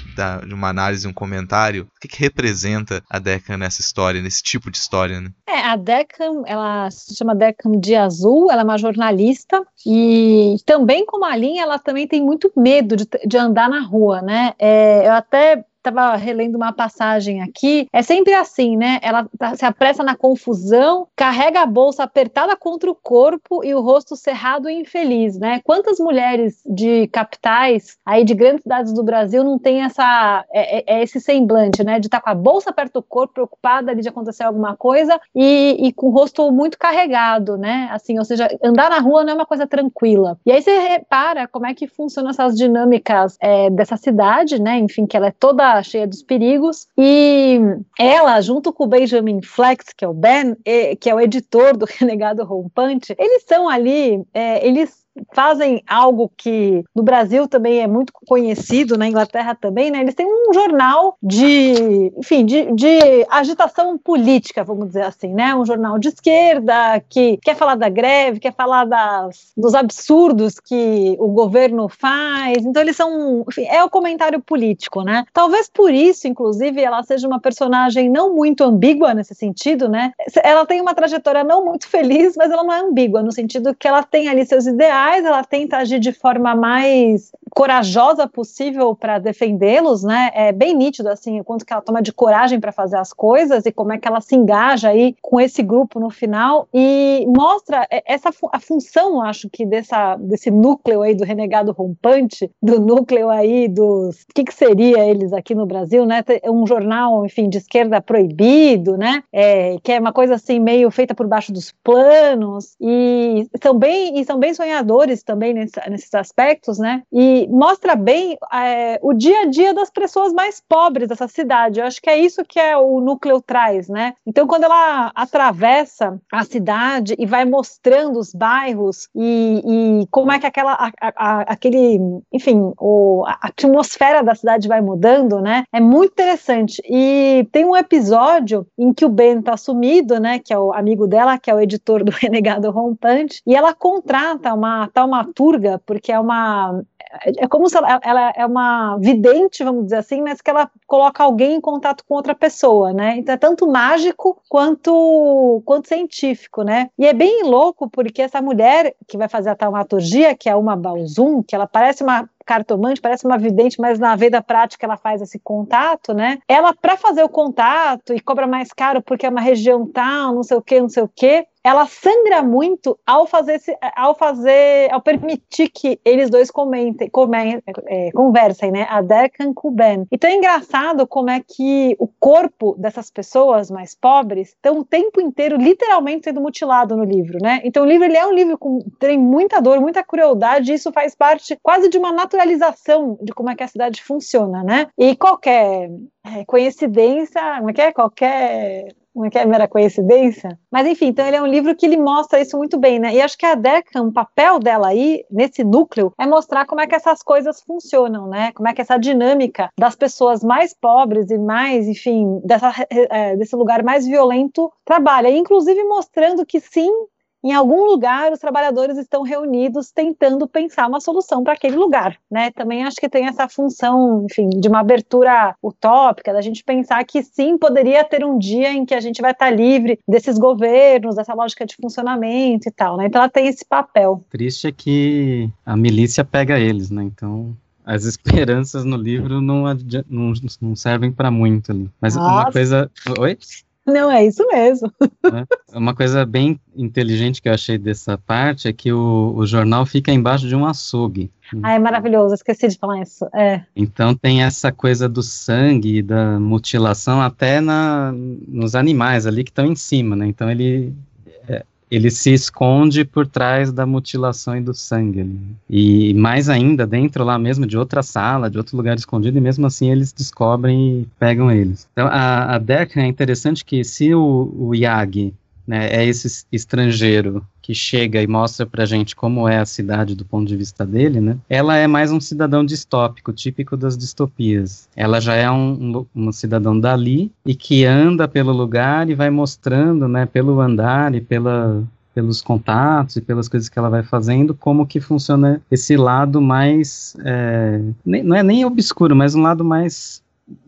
de uma análise, um comentário. O que, que representa a Deca nessa história, nesse tipo de história, né? É, a Deca, ela se chama Deckham de Azul, ela é uma jornalista e também como a Linha, ela também tem muito medo de, de andar na rua, né? É, eu até estava relendo uma passagem aqui, é sempre assim, né? Ela tá, se apressa na confusão, carrega a bolsa apertada contra o corpo e o rosto cerrado e infeliz, né? Quantas mulheres de capitais, aí de grandes cidades do Brasil, não tem essa, é, é, é esse semblante, né? De estar tá com a bolsa perto do corpo, preocupada ali de acontecer alguma coisa e, e com o rosto muito carregado, né? Assim, ou seja, andar na rua não é uma coisa tranquila. E aí você repara como é que funcionam essas dinâmicas é, dessa cidade, né? Enfim, que ela é toda cheia dos perigos. E ela, junto com o Benjamin Flex, que é o Ben, que é o editor do [LAUGHS] Renegado Rompante, eles são ali, é, eles fazem algo que no Brasil também é muito conhecido, na Inglaterra também, né? Eles têm um jornal de, enfim, de, de, agitação política, vamos dizer assim, né? Um jornal de esquerda que quer falar da greve, quer falar das, dos absurdos que o governo faz. Então eles são, enfim, é o comentário político, né? Talvez por isso, inclusive, ela seja uma personagem não muito ambígua nesse sentido, né? Ela tem uma trajetória não muito feliz, mas ela não é ambígua no sentido que ela tem ali seus ideais ela tenta agir de forma mais corajosa possível para defendê-los, né? É bem nítido assim o quanto que ela toma de coragem para fazer as coisas e como é que ela se engaja aí com esse grupo no final e mostra essa a função, acho que dessa desse núcleo aí do renegado rompante, do núcleo aí dos o que, que seria eles aqui no Brasil, né? Um jornal, enfim, de esquerda proibido, né? É, que é uma coisa assim meio feita por baixo dos planos e são bem e são bem sonhadores também nesse, nesses aspectos, né? E mostra bem é, o dia a dia das pessoas mais pobres dessa cidade. Eu acho que é isso que é o núcleo traz, né? Então, quando ela atravessa a cidade e vai mostrando os bairros e, e como é que aquela, a, a, aquele, enfim, o, a atmosfera da cidade vai mudando, né? É muito interessante. E tem um episódio em que o Ben tá sumido, né? Que é o amigo dela, que é o editor do [LAUGHS] Renegado Rompante, e ela contrata uma taumaturga, porque é uma é como se ela, ela, é uma vidente, vamos dizer assim, mas que ela coloca alguém em contato com outra pessoa, né? Então é tanto mágico quanto, quanto científico, né? E é bem louco porque essa mulher que vai fazer a taumaturgia, que é uma Balzum, que ela parece uma cartomante, parece uma vidente, mas na vida prática ela faz esse contato, né? Ela, para fazer o contato e cobra mais caro porque é uma região tal, não sei o que, não sei o que, ela sangra muito ao fazer, ao fazer, ao permitir que eles dois comentem, comentem é, conversem, né? A Deccan com o Ben. Então é engraçado como é que o corpo dessas pessoas mais pobres estão o tempo inteiro literalmente sendo mutilado no livro, né? Então o livro ele é um livro com tem muita dor, muita crueldade, e isso faz parte quase de uma naturalização de como é que a cidade funciona, né? E qualquer é, coincidência, como é que é? Qualquer não é é mera coincidência? Mas enfim, então ele é um livro que ele mostra isso muito bem, né? E acho que a Deca, um papel dela aí, nesse núcleo, é mostrar como é que essas coisas funcionam, né? Como é que essa dinâmica das pessoas mais pobres e mais, enfim, dessa, é, desse lugar mais violento trabalha. Inclusive mostrando que sim, em algum lugar os trabalhadores estão reunidos tentando pensar uma solução para aquele lugar, né? Também acho que tem essa função, enfim, de uma abertura utópica, da gente pensar que sim, poderia ter um dia em que a gente vai estar livre desses governos, dessa lógica de funcionamento e tal, né? Então ela tem esse papel. Triste é que a milícia pega eles, né? Então as [LAUGHS] esperanças no livro não, não, não servem para muito ali. Mas Nossa. uma coisa. Oi? Não, é isso mesmo. [LAUGHS] É, uma coisa bem inteligente que eu achei dessa parte é que o, o jornal fica embaixo de um açougue. Ah, é maravilhoso, esqueci de falar isso. É. Então tem essa coisa do sangue, da mutilação até na, nos animais ali que estão em cima, né? Então ele, ele se esconde por trás da mutilação e do sangue. E mais ainda, dentro lá mesmo de outra sala, de outro lugar escondido, e mesmo assim eles descobrem e pegam eles. Então a, a é interessante que se o, o Yagi né, é esse estrangeiro que chega e mostra pra gente como é a cidade do ponto de vista dele, né? Ela é mais um cidadão distópico, típico das distopias. Ela já é um, um, cidadão dali e que anda pelo lugar e vai mostrando, né, pelo andar e pela pelos contatos e pelas coisas que ela vai fazendo, como que funciona esse lado mais, é, nem, não é nem obscuro, mas um lado mais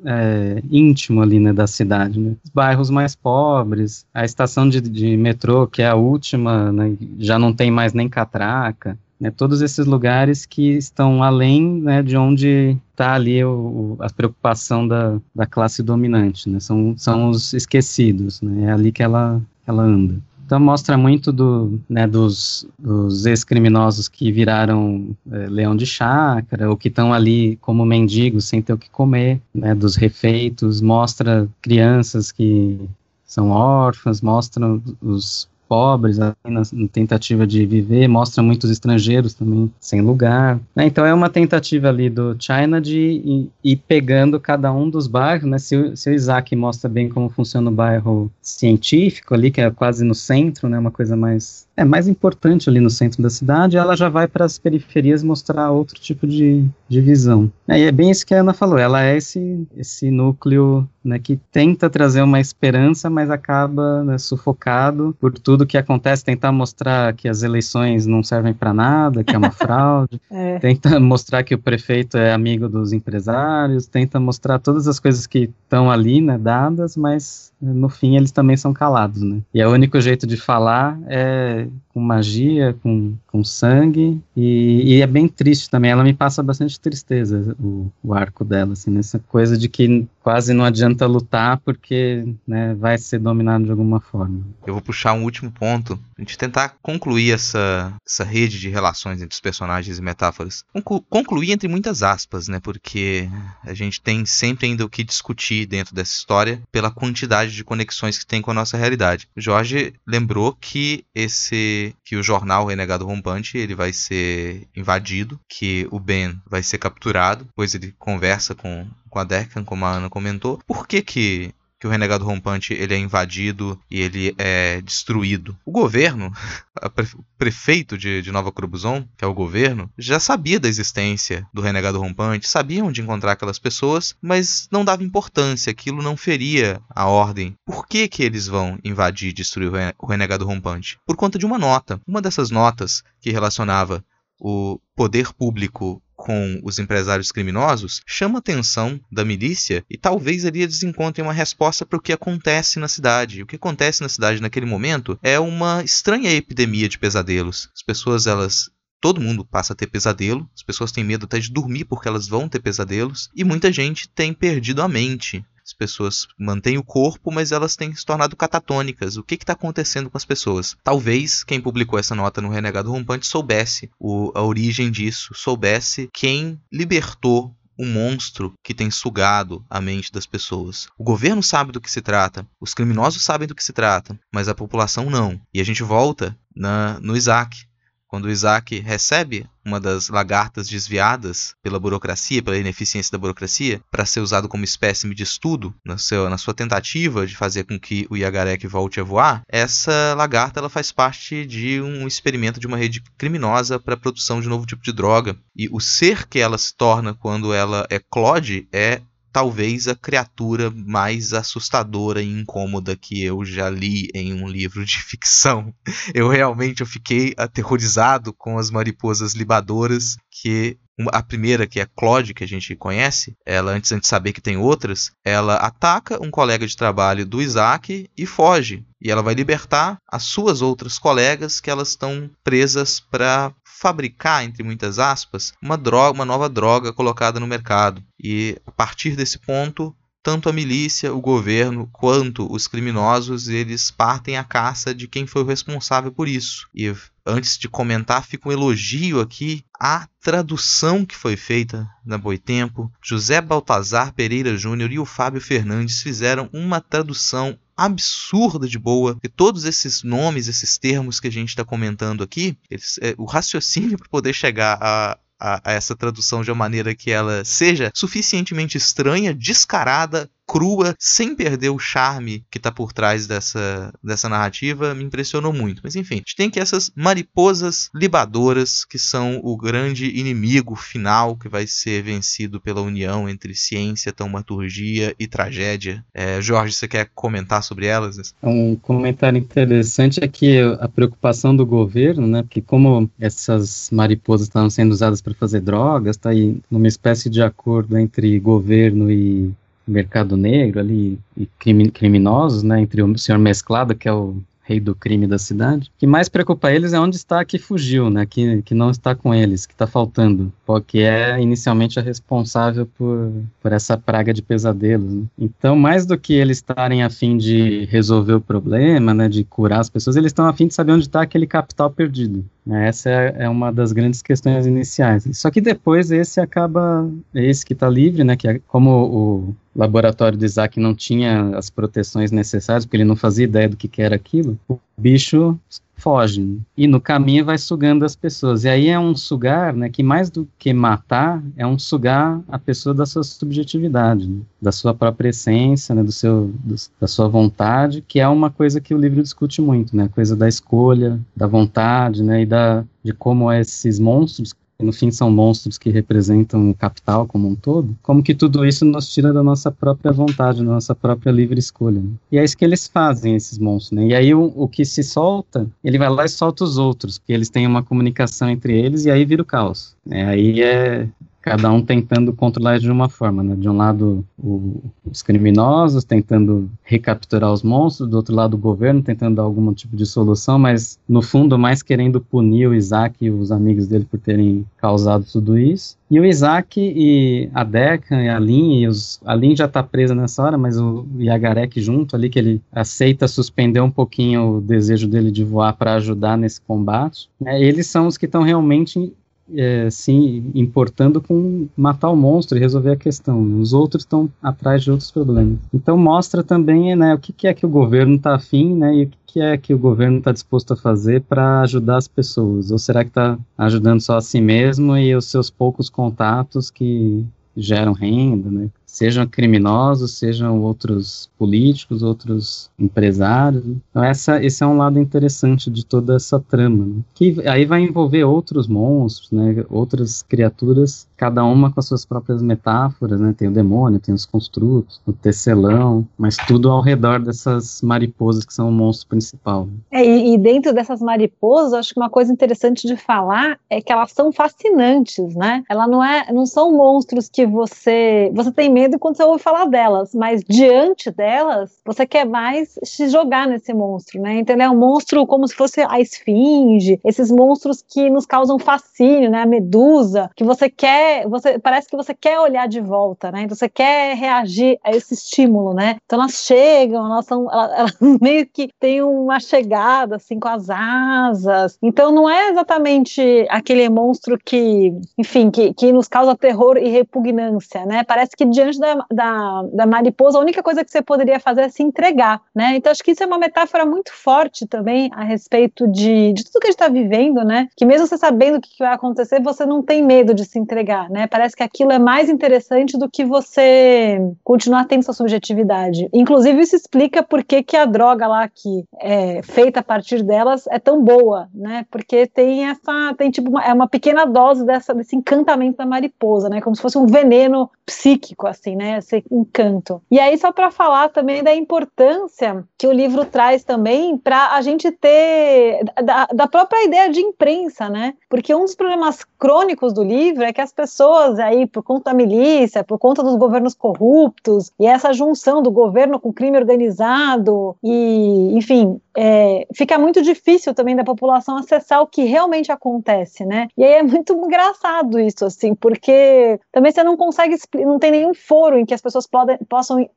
é, íntimo ali, né, da cidade, né? Os bairros mais pobres, a estação de, de metrô, que é a última, né, já não tem mais nem catraca, né, todos esses lugares que estão além né, de onde está ali o, o, a preocupação da, da classe dominante, né, são, são os esquecidos, né, é ali que ela, ela anda. Então mostra muito do, né, dos, dos ex-criminosos que viraram é, leão de chácara, ou que estão ali como mendigos sem ter o que comer, né, dos refeitos, mostra crianças que são órfãs, mostra os pobres na, na, tentativa de viver, mostra muitos estrangeiros também sem lugar. Né? Então é uma tentativa ali do China de ir, ir pegando cada um dos bairros, né? Se, se, o Isaac mostra bem como funciona o bairro científico ali, que é quase no centro, né? Uma coisa mais é mais importante ali no centro da cidade, ela já vai para as periferias mostrar outro tipo de, de visão. É, e é bem isso que a Ana falou, ela é esse, esse núcleo né, que tenta trazer uma esperança, mas acaba né, sufocado por tudo que acontece, tentar mostrar que as eleições não servem para nada, que é uma [LAUGHS] fraude, é. tenta mostrar que o prefeito é amigo dos empresários, tenta mostrar todas as coisas que estão ali, né, dadas, mas no fim eles também são calados, né? E é o único jeito de falar é com magia, com, com sangue, e, e, é bem triste também. Ela me passa bastante tristeza, o, o arco dela, assim, nessa coisa de que quase não adianta lutar porque né, vai ser dominado de alguma forma. Eu vou puxar um último ponto, a gente tentar concluir essa, essa rede de relações entre os personagens e metáforas. Conclu concluir entre muitas aspas, né? Porque a gente tem sempre ainda o que discutir dentro dessa história pela quantidade de conexões que tem com a nossa realidade. Jorge lembrou que esse que o jornal Renegado Rompante ele vai ser invadido, que o Ben vai ser capturado, pois ele conversa com com a Decan, como a Ana comentou. Por que que que o renegado rompante ele é invadido e ele é destruído. O governo, [LAUGHS] o prefeito de, de Nova Crubuzon, que é o governo, já sabia da existência do renegado rompante, sabia onde encontrar aquelas pessoas, mas não dava importância, aquilo não feria a ordem. Por que, que eles vão invadir e destruir o renegado rompante? Por conta de uma nota. Uma dessas notas que relacionava o poder público com os empresários criminosos chama a atenção da milícia e talvez ali eles encontrem uma resposta para o que acontece na cidade. O que acontece na cidade naquele momento é uma estranha epidemia de pesadelos. As pessoas elas todo mundo passa a ter pesadelo, as pessoas têm medo até de dormir porque elas vão ter pesadelos, e muita gente tem perdido a mente. As pessoas mantêm o corpo, mas elas têm se tornado catatônicas. O que está acontecendo com as pessoas? Talvez quem publicou essa nota no Renegado Rompante soubesse o, a origem disso, soubesse quem libertou o monstro que tem sugado a mente das pessoas. O governo sabe do que se trata, os criminosos sabem do que se trata, mas a população não. E a gente volta na, no Isaac. Quando Isaac recebe uma das lagartas desviadas pela burocracia, pela ineficiência da burocracia, para ser usado como espécime de estudo na, na sua tentativa de fazer com que o Yagarek volte a voar, essa lagarta ela faz parte de um experimento de uma rede criminosa para a produção de um novo tipo de droga. E o ser que ela se torna quando ela é Claude é talvez a criatura mais assustadora e incômoda que eu já li em um livro de [LAUGHS] ficção. Eu realmente eu fiquei aterrorizado com as mariposas libadoras que a primeira, que é a Claude, que a gente conhece, ela, antes de saber que tem outras, ela ataca um colega de trabalho do Isaac e foge. E ela vai libertar as suas outras colegas que elas estão presas para fabricar, entre muitas aspas, uma droga, uma nova droga colocada no mercado. E a partir desse ponto, tanto a milícia, o governo, quanto os criminosos, eles partem à caça de quem foi o responsável por isso. E antes de comentar, fica um elogio aqui à tradução que foi feita na Boitempo. José Baltazar Pereira Júnior e o Fábio Fernandes fizeram uma tradução absurda de boa, que todos esses nomes, esses termos que a gente está comentando aqui, eles, é, o raciocínio [LAUGHS] para poder chegar a, a, a, essa tradução de uma maneira que ela seja suficientemente estranha, descarada, crua, sem perder o charme que está por trás dessa, dessa narrativa, me impressionou muito. Mas enfim, a gente tem que essas mariposas libadoras, que são o grande inimigo final que vai ser vencido pela união entre ciência, taumaturgia e tragédia. É, Jorge, você quer comentar sobre elas? Um comentário interessante é que a preocupação do governo, né, porque como essas mariposas estavam sendo usadas para fazer drogas, está aí numa espécie de acordo entre governo e mercado negro ali e criminosos, né, entre o senhor Mesclado, que é o rei do crime da cidade. O que mais preocupa eles é onde está que fugiu, né? Que, que não está com eles, que está faltando. Que é inicialmente a responsável por, por essa praga de pesadelos. Né? Então, mais do que eles estarem a fim de resolver o problema, né? De curar as pessoas, eles estão a fim de saber onde está aquele capital perdido. Né? Essa é, é, uma das grandes questões iniciais. Só que depois esse acaba, esse que está livre, né? Que é como o laboratório do Isaac não tinha as proteções necessárias, porque ele não fazia ideia do que, que era aquilo, o bicho foge. E no caminho vai sugando as pessoas. E aí é um sugar, né, que mais do que matar, é um sugar a pessoa da sua subjetividade, né, da sua própria essência, né, do seu, do, da sua vontade, que é uma coisa que o livro discute muito, né, a coisa da escolha, da vontade, né, e da, de como esses monstros no fim são monstros que representam o capital como um todo, como que tudo isso nos tira da nossa própria vontade, da nossa própria livre escolha. Né? E é isso que eles fazem, esses monstros. Né? E aí o, o, que se solta, ele vai lá e solta os outros, porque eles têm uma comunicação entre eles e aí vira o caos. Né? Aí é, cada um tentando controlar de uma forma, né? De um lado o, os criminosos tentando recapturar os monstros, do outro lado o governo tentando dar algum tipo de solução, mas no fundo mais querendo punir o Isaac e os amigos dele por terem causado tudo isso. E o Isaac e a Deccan e a Lin, e os, a Lin já está presa nessa hora, mas o Yagarek junto ali, que ele aceita suspender um pouquinho o desejo dele de voar para ajudar nesse combate, né, eles são os que estão realmente é, se importando com matar o monstro e resolver a questão. Os outros estão atrás de outros problemas. Então mostra também né, o que, que é que o governo está afim né, e o que, que é que o governo está disposto a fazer para ajudar as pessoas. Ou será que está ajudando só a si mesmo e os seus poucos contatos que geram renda, né? Sejam criminosos, sejam outros políticos, outros empresários. Então essa, esse é um lado interessante de toda essa trama, né? que aí vai envolver outros monstros, né? outras criaturas, cada uma com as suas próprias metáforas, né? tem o demônio, tem os construtos, o tecelão, mas tudo ao redor dessas mariposas que são o monstro principal. Né? É, e, e dentro dessas mariposas, acho que uma coisa interessante de falar é que elas são fascinantes, né? Ela não é, não são monstros que você você tem medo medo quando você ouve falar delas, mas diante delas, você quer mais se jogar nesse monstro, né? Entendeu? É um monstro como se fosse a esfinge, esses monstros que nos causam fascínio, né? A medusa, que você quer, você parece que você quer olhar de volta, né? Então você quer reagir a esse estímulo, né? Então elas chegam, elas são, elas, [LAUGHS] elas meio que têm uma chegada assim com as asas. Então não é exatamente aquele monstro que, enfim, que, que nos causa terror e repugnância, né? Parece que diante da, da, da, mariposa, a única coisa que você poderia fazer é se entregar, né? Então acho que isso é uma metáfora muito forte também a respeito de, de tudo que a gente está vivendo, né? Que mesmo você sabendo o que vai acontecer, você não tem medo de se entregar, né? Parece que aquilo é mais interessante do que você continuar tendo sua subjetividade. Inclusive isso explica por que, que a droga lá que é feita a partir delas é tão boa, né? Porque tem essa, tem tipo uma, é uma pequena dose dessa, desse encantamento da mariposa, né? Como se fosse um veneno psíquico, assim né? Esse encanto. E aí, só para falar também da importância que o livro traz também para a gente ter da, da, própria ideia de imprensa, né? Porque um dos problemas crônicos do livro é que as pessoas aí, por conta da milícia, por conta dos governos corruptos, e essa junção do governo com crime organizado, e, enfim, é, fica muito difícil também da população acessar o que realmente acontece, né? E aí é muito engraçado isso, assim, porque também você não consegue, não tem nenhum foro em que as pessoas podem, possam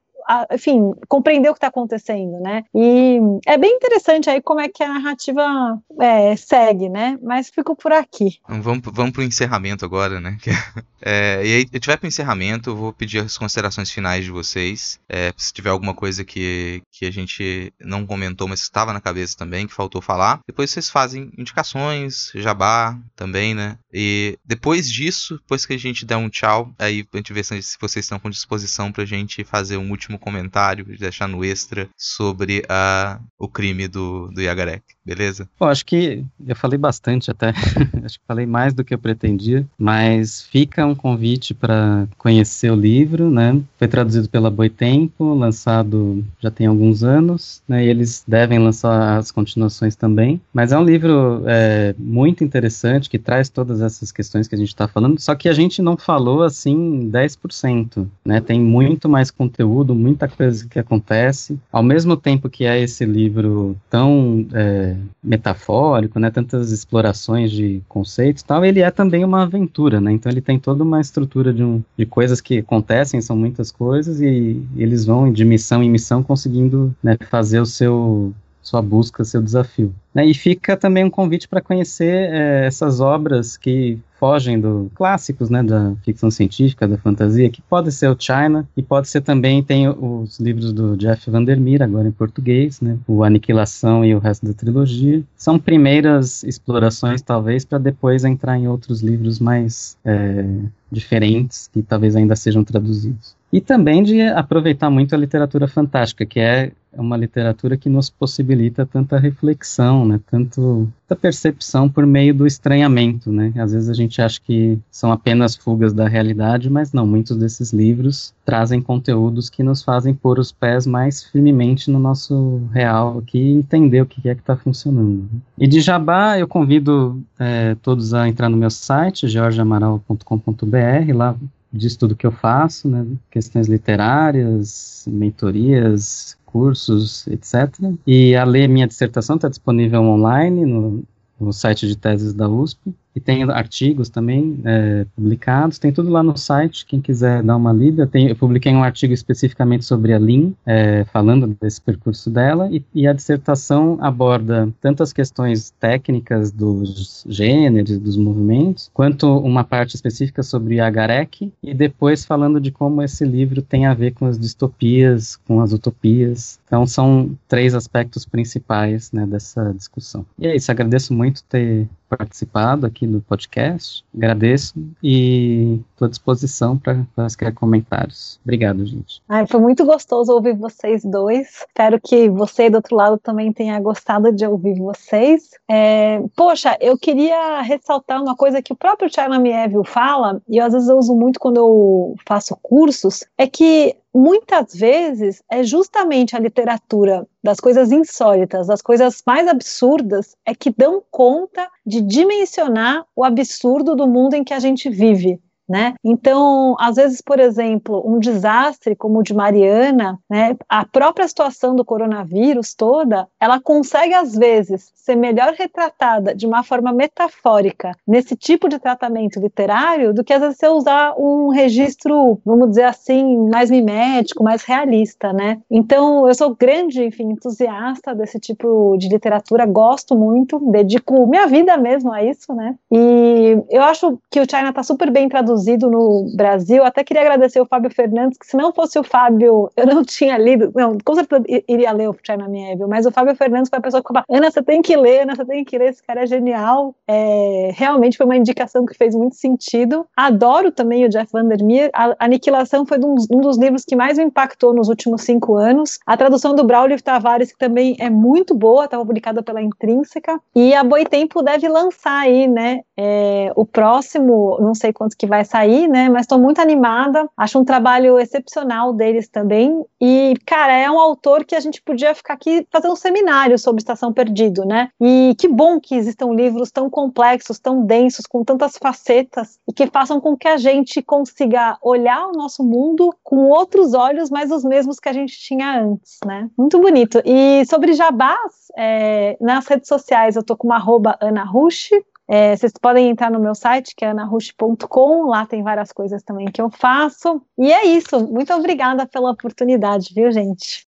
enfim, compreender o que está acontecendo, né? E é bem interessante aí como é que a narrativa é, segue, né? Mas fico por aqui. Vamos, vamos para o encerramento agora, né? [LAUGHS] É, e aí, gente vai para o encerramento, eu vou pedir as considerações finais de vocês. É, se tiver alguma coisa que, que a gente não comentou, mas estava na cabeça também, que faltou falar. Depois vocês fazem indicações, jabá também, né? E depois disso, depois que a gente der um tchau, aí a gente vê se vocês estão com disposição para a gente fazer um último comentário, deixar no extra sobre a, o crime do, do Yagarek, beleza? Bom, acho que eu falei bastante até, [LAUGHS] acho que falei mais do que eu pretendia, mas fica um convite para conhecer o livro, né? Foi traduzido pela Boitempo, lançado já tem alguns anos, né? E eles devem lançar as continuações também. Mas é um livro é, muito interessante que traz todas essas questões que a gente está falando, só que a gente não falou assim 10%, né? Tem muito mais conteúdo, muita coisa que acontece. Ao mesmo tempo que é esse livro tão é, metafórico, né? Tantas explorações de conceitos, tal, ele é também uma aventura, né? Então ele tem toda uma estrutura de, um, de coisas que acontecem, são muitas coisas, e, eles vão de missão em missão conseguindo né, fazer o seu sua busca, seu desafio. Né, e fica também um convite para conhecer é, essas obras que fogem do clássicos, né, da ficção científica, da fantasia, que pode ser o China e pode ser também tem os livros do Jeff Vandermeer agora em português, né, o Aniquilação e o resto da trilogia. São primeiras explorações talvez para depois entrar em outros livros mais é, diferentes que talvez ainda sejam traduzidos. E também de aproveitar muito a literatura fantástica, que é uma literatura que nos possibilita tanta reflexão, né, tanto tanta percepção por meio do estranhamento, né? Às vezes a gente acha que são apenas fugas da realidade, mas não, muitos desses livros trazem conteúdos que nos fazem pôr os pés mais firmemente no nosso real aqui e entender o que é que está funcionando. E de Jabá, eu convido é, todos a entrar no meu site, georgiamaral.com.br, lá diz tudo que eu faço, né? Questões literárias, mentorias, cursos, etc. E a ler minha dissertação está disponível online no, no site de teses da USP e tem artigos também é, publicados, tem tudo lá no site, quem quiser dar uma lida. Tem, eu publiquei um artigo especificamente sobre a Lin, é, falando desse percurso dela, e, e, a dissertação aborda tanto as questões técnicas dos gêneros, dos movimentos, quanto uma parte específica sobre Agarek, e depois falando de como esse livro tem a ver com as distopias, com as utopias. Então são três aspectos principais né, dessa discussão. E é isso, agradeço muito ter participado aqui do podcast. Agradeço e estou à disposição para quaisquer comentários. Obrigado, gente. Ai, foi muito gostoso ouvir vocês dois. Espero que você do outro lado também tenha gostado de ouvir vocês. É, poxa, eu queria ressaltar uma coisa que o próprio Charlie Mieville fala, e às vezes eu uso muito quando eu faço cursos, é que muitas vezes é justamente a literatura das coisas insólitas, das coisas mais absurdas, é que dão conta de dimensionar o absurdo do mundo em que a gente vive. Né? Então, às vezes, por exemplo, um desastre como o de Mariana, né, a própria situação do coronavírus toda, ela consegue às vezes ser melhor retratada de uma forma metafórica nesse tipo de tratamento literário do que às vezes você usar um registro, vamos dizer assim, mais mimético, mais realista, né? Então, eu sou grande, enfim, entusiasta desse tipo de literatura, gosto muito, dedico minha vida mesmo a isso, né? E eu acho que o China está super bem traduzido traduzido no Brasil. Até queria agradecer o Fábio Fernandes, que se não fosse o Fábio, eu não tinha lido, não, com certeza iria ler o China Mieville, mas o Fábio Fernandes foi a pessoa que falou, Ana, você tem que ler, Ana, você tem que ler, esse cara é genial. É, realmente foi uma indicação que fez muito sentido. Adoro também o Jeff Vandermeer. A Aniquilação foi um, um dos livros que mais me impactou nos últimos cinco anos. A tradução do Braulio Tavares, que também é muito boa, estava publicada pela Intrínseca. E a Boitempo deve lançar aí, né, é, o próximo, não sei quanto que vai sair, né? Mas estou muito animada. Acho um trabalho excepcional deles também. E, cara, é um autor que a gente podia ficar aqui fazendo um seminário sobre Estação Perdido, né? E que bom que existam livros tão complexos, tão densos, com tantas facetas e que façam com que a gente consiga olhar o nosso mundo com outros olhos, mas os mesmos que a gente tinha antes, né? Muito bonito. E sobre jabás, é, nas redes sociais eu tô com uma arroba Ana Rush, É, vocês podem entrar no meu site, que é anarush.com, lá tem várias coisas também que eu faço. E é isso. Muito obrigada pela oportunidade, viu, gente?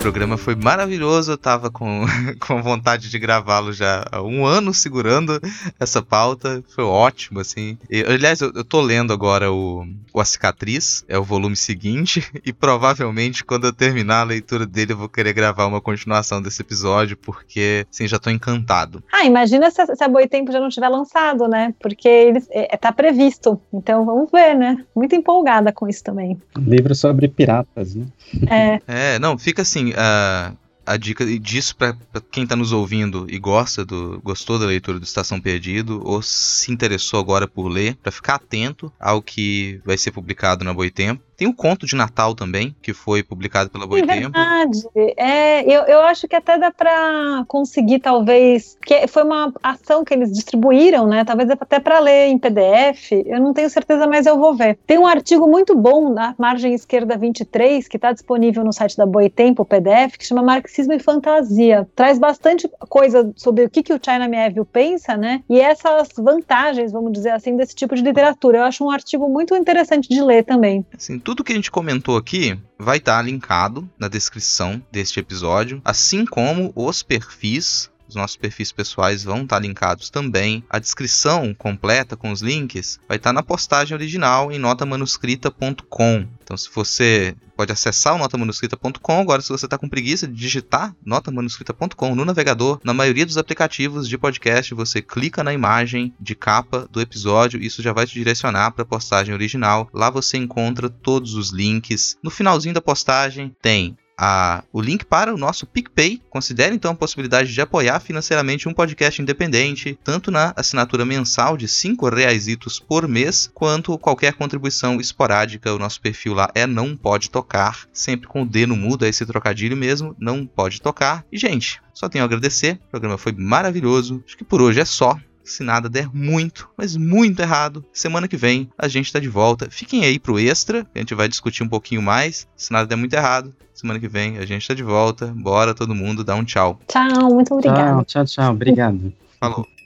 Programa foi maravilhoso. Eu tava com, [LAUGHS] com vontade de gravá-lo já há um ano segurando essa pauta. Foi ótimo, assim. E, aliás, eu, eu tô lendo agora o, o A Cicatriz, é o volume seguinte, [LAUGHS] e provavelmente quando eu terminar a leitura dele eu vou querer gravar uma continuação desse episódio, porque, assim, já tô encantado. Ah, imagina se, se a Boitempo já não tiver lançado, né? Porque ele é, tá previsto. Então vamos ver, né? Muito empolgada com isso também. livro sobre piratas, né? É. É, não, fica assim, a, a dica disso para quem está nos ouvindo e gosta do gostou da leitura do Estação Perdido ou se interessou agora por ler, para ficar atento ao que vai ser publicado na Boitempo. Tem o conto de Natal também, que foi publicado pela Boitempo. É verdade. É, eu, eu acho que até dá para conseguir, talvez, que foi uma ação que eles distribuíram, né? Talvez até para ler em PDF. Eu não tenho certeza, mas eu vou ver. Tem um artigo muito bom na margem esquerda 23, que está disponível no site da Boitempo, o PDF, que chama Marxismo e Fantasia. Traz bastante coisa sobre o que, que o China Mieville pensa, né? E essas vantagens, vamos dizer assim, desse tipo de literatura. Eu acho um artigo muito interessante de ler também. Assim, tudo que a gente comentou aqui vai estar tá linkado na descrição deste episódio, assim como os perfis os nossos perfis pessoais vão estar tá linkados também. A descrição completa com os links vai estar tá na postagem original em notamanuscrita.com. Então, se você pode acessar o notamanuscrita.com, agora se você está com preguiça de digitar notamanuscrita.com no navegador, na maioria dos aplicativos de podcast, você clica na imagem de capa do episódio, isso já vai te direcionar para a postagem original. Lá você encontra todos os links. No finalzinho da postagem tem a, o link para o nosso PicPay. Considere então a possibilidade de apoiar financeiramente um podcast independente, tanto na assinatura mensal de R$ reais por mês, quanto qualquer contribuição esporádica. O nosso perfil lá é Não Pode Tocar, sempre com o D no mudo, é esse trocadilho mesmo, Não Pode Tocar. E, gente, só tenho a agradecer, o programa foi maravilhoso. Acho que por hoje é só se nada der muito, mas muito errado, semana que vem a gente está de volta. Fiquem aí pro extra, a gente vai discutir um pouquinho mais. Se nada der muito errado, semana que vem a gente está de volta. Bora todo mundo dar um tchau. Tchau, muito obrigado. Tchau, tchau, tchau. Obrigado. Falou.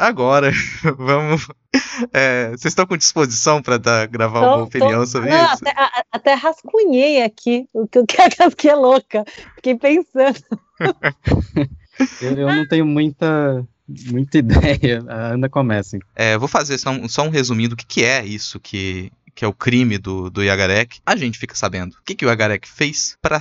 Agora, [LAUGHS] vamos. É, vocês estão com disposição para gravar tô, uma opinião tô, sobre não, isso? Até, a, até rascunhei aqui o que, o que é louca. Fiquei pensando. eu, eu não tenho muita muita [LAUGHS] ideia. A Ana começa. É, vou fazer só um, só um resuminho do que, que é isso que, que é o crime do, do Yagarek, a gente fica sabendo o que, que o Yagarek fez para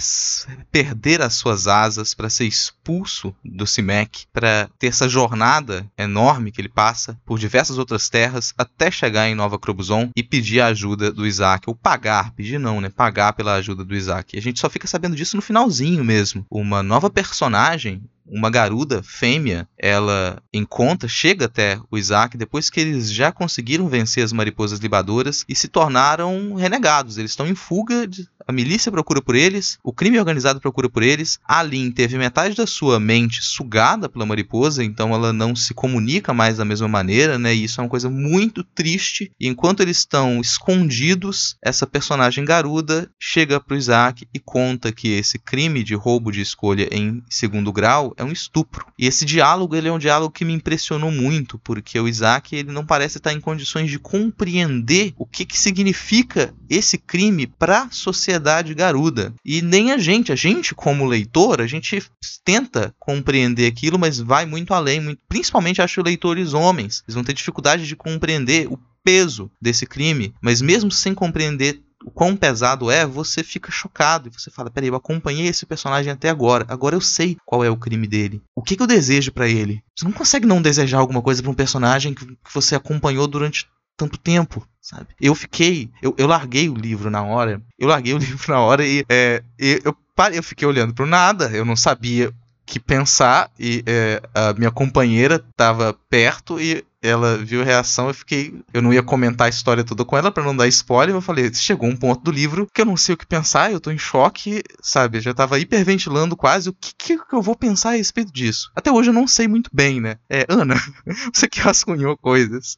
perder as suas asas, para ser expulso do Simek, para ter essa jornada enorme que ele passa por diversas outras terras até chegar em Nova Crobuzon e pedir a ajuda do Isaac, ou pagar, pedir não, né? Pagar pela ajuda do Isaac. A gente só fica sabendo disso no finalzinho mesmo. Uma nova personagem uma garuda fêmea, ela encontra, chega até o Isaac depois que eles já conseguiram vencer as mariposas libadoras e se tornaram renegados. Eles estão em fuga a milícia procura por eles, o crime organizado procura por eles. A Lin teve metade da sua mente sugada pela mariposa, então ela não se comunica mais da mesma maneira, né? E isso é uma coisa muito triste. E enquanto eles estão escondidos, essa personagem garuda chega pro Isaac e conta que esse crime de roubo de escolha em segundo grau é um estupro. E esse diálogo, ele é um diálogo que me impressionou muito, porque o Isaac, ele não parece estar em condições de compreender o que, que significa esse crime para a sociedade garuda. E nem a gente, a gente como leitor, a gente tenta compreender aquilo, mas vai muito além, muito, principalmente acho leitores homens. Eles vão ter dificuldade de compreender o peso desse crime, mas mesmo sem compreender o quão pesado é, você fica chocado e você fala: peraí, eu acompanhei esse personagem até agora, agora eu sei qual é o crime dele. O que, que eu desejo para ele? Você não consegue não desejar alguma coisa para um personagem que, que você acompanhou durante tanto tempo, sabe? Eu fiquei, eu, eu larguei o livro na hora, eu larguei o [LAUGHS] livro na hora e é, eu, eu fiquei olhando para nada, eu não sabia que pensar e é, a minha companheira estava perto e ela viu a reação, eu fiquei. Eu não ia comentar a história toda com ela para não dar spoiler. Eu falei, chegou um ponto do livro que eu não sei o que pensar, eu tô em choque, sabe? Eu já tava hiperventilando quase o que, que eu vou pensar a respeito disso. Até hoje eu não sei muito bem, né? É, Ana, [LAUGHS] você que rascunhou coisas.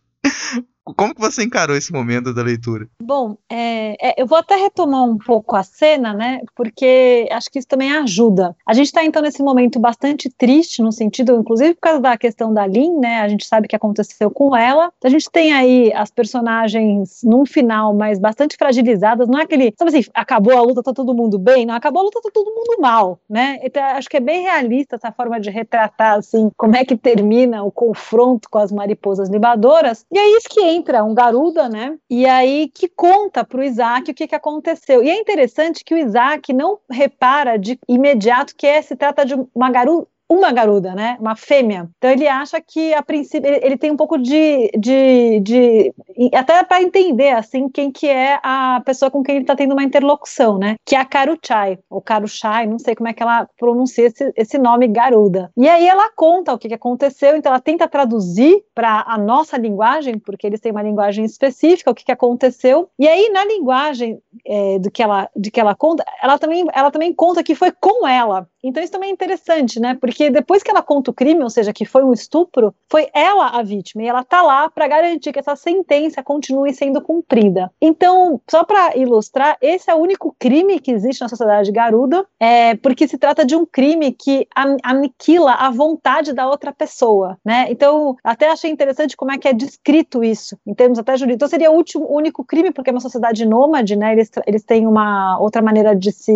Como que você encarou esse momento da leitura? Bom, é, é, eu vou até retomar um pouco a cena, né? Porque acho que isso também ajuda. A gente está então nesse momento bastante triste, no sentido, inclusive por causa da questão da Lin, né? A gente sabe o que aconteceu com ela. A gente tem aí as personagens num final, mas bastante fragilizadas. Não é aquele, sabe assim, acabou a luta, tá todo mundo bem? Não, acabou a luta, tá todo mundo mal, né? Então, acho que é bem realista essa forma de retratar, assim, como é que termina o confronto com as mariposas libadoras. E é isso que entra um garuda, né? E aí que conta para o Isaac o que, que aconteceu. E é interessante que o Isaac não repara de imediato que é, se trata de uma garuda uma garuda, né? Uma fêmea. Então ele acha que a princípio ele, tem um pouco de, de, de até para entender assim quem que é a pessoa com quem ele está tendo uma interlocução, né? Que é a Karuchai, ou Karuchai, não sei como é que ela pronuncia esse, esse nome garuda. E aí ela conta o que, que aconteceu, então ela tenta traduzir para a nossa linguagem, porque eles têm uma linguagem específica, o que, que aconteceu. E aí na linguagem é, do que ela, de que ela conta, ela também, ela também conta que foi com ela. Então isso também é interessante, né? Porque depois que ela conta o crime, ou seja, que foi um estupro, foi ela a vítima e ela tá lá para garantir que essa sentença continue sendo cumprida. Então, só para ilustrar, esse é o único crime que existe na sociedade garuda, é, porque se trata de um crime que aniquila a vontade da outra pessoa, né? Então, até achei interessante como é que é descrito isso em termos até jurídicos. Então, seria o último, único crime porque é uma sociedade nômade, né? Eles, eles têm uma outra maneira de se,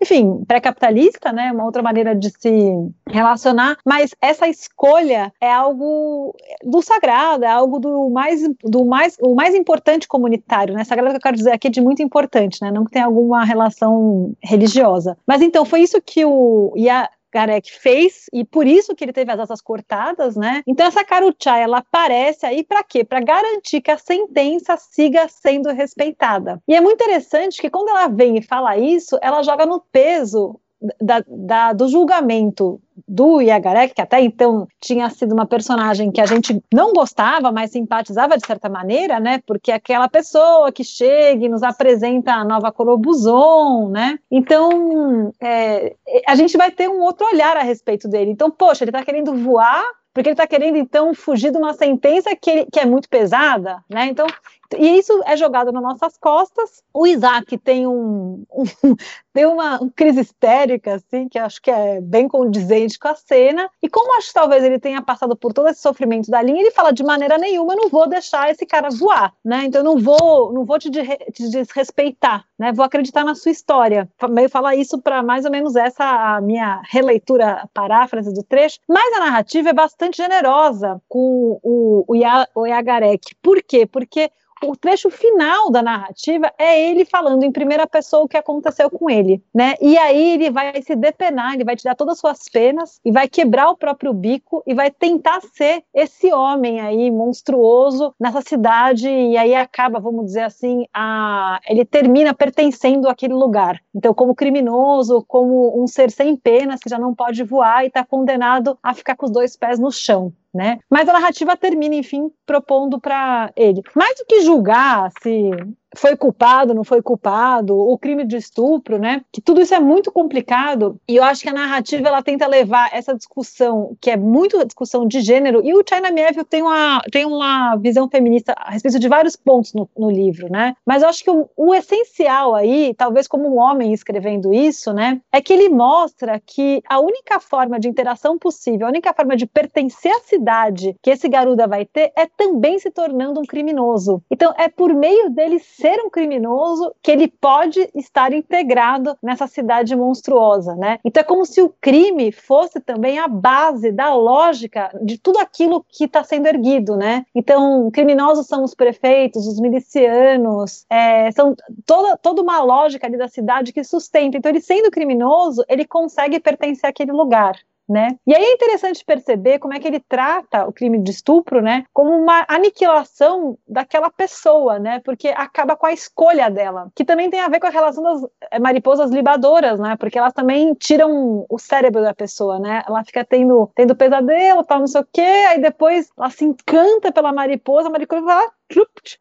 enfim, pré-capitalista, né? Uma outra maneira de se relacionar, mas essa escolha é algo do sagrado, é algo do mais, do mais, o mais importante comunitário, né? Sagrado que eu quero dizer aqui é de muito importante, né? Não que tenha alguma relação religiosa. Mas então, foi isso que o Ia Garek fez e por isso que ele teve as asas cortadas, né? Então essa Karuchá, ela aparece aí para quê? Para garantir que a sentença siga sendo respeitada. E é muito interessante que quando ela vem e fala isso, ela joga no peso da, da, do julgamento do Yagarek, que até então tinha sido uma personagem que a gente não gostava, mas simpatizava de certa maneira, né? Porque é aquela pessoa que chega e nos apresenta a nova Corobuzon, né? Então, é, a gente vai ter um outro olhar a respeito dele. Então, poxa, ele está querendo voar porque ele está querendo então fugir de uma sentença que, ele, que é muito pesada, né? Então, e isso é jogado nas nossas costas. O Isaac tem um, um [LAUGHS] tem uma, crise histérica, assim, que acho que é bem condizente com a cena. E como acho que talvez ele tenha passado por todo esse sofrimento da linha, ele fala de maneira nenhuma, eu não vou deixar esse cara voar, né? Então eu não vou, não vou te, te desrespeitar, né? Vou acreditar na sua história. Meio falar isso para mais ou menos essa a minha releitura, paráfrase do trecho. Mas a narrativa é bastante generosa com o, o, o Yagarek. Por quê? Porque o trecho final da narrativa é ele falando em primeira pessoa o que aconteceu com ele, né? E aí ele vai se depenar, ele vai tirar todas as suas penas e vai quebrar o próprio bico e vai tentar ser esse homem aí monstruoso nessa cidade e aí acaba, vamos dizer assim, a ele termina pertencendo àquele lugar. Então, como criminoso, como um ser sem penas que já não pode voar e está condenado a ficar com os dois pés no chão né? Mas a narrativa termina, enfim, propondo para ele. Mais do que julgar se foi culpado, não foi culpado, o crime de estupro, né? Que tudo isso é muito complicado e eu acho que a narrativa ela tenta levar essa discussão, que é muito discussão de gênero, e o China Mieville tem uma, tem uma visão feminista a respeito de vários pontos no, no livro, né? Mas eu acho que o, o, essencial aí, talvez como um homem escrevendo isso, né, é que ele mostra que a única forma de interação possível, a única forma de pertencer à cidade que esse garuda vai ter é também se tornando um criminoso. Então é por meio dele ser um criminoso que ele pode estar integrado nessa cidade monstruosa, né? Então é como se o crime fosse também a base da lógica de tudo aquilo que está sendo erguido, né? Então criminosos são os prefeitos, os milicianos, é, são toda, toda uma lógica ali da cidade que sustenta. Então ele sendo criminoso, ele consegue pertencer àquele lugar. Né? E aí é interessante perceber como é que ele trata o crime de estupro, né, como uma aniquilação daquela pessoa, né? Porque acaba com a escolha dela, que também tem a ver com a relação das eh, mariposas libadoras, né? Porque elas também tiram o cérebro da pessoa, né? Ela fica tendo, tendo pesadelo, tal, não sei o quê, aí depois ela se encanta pela mariposa, a mariposa lá,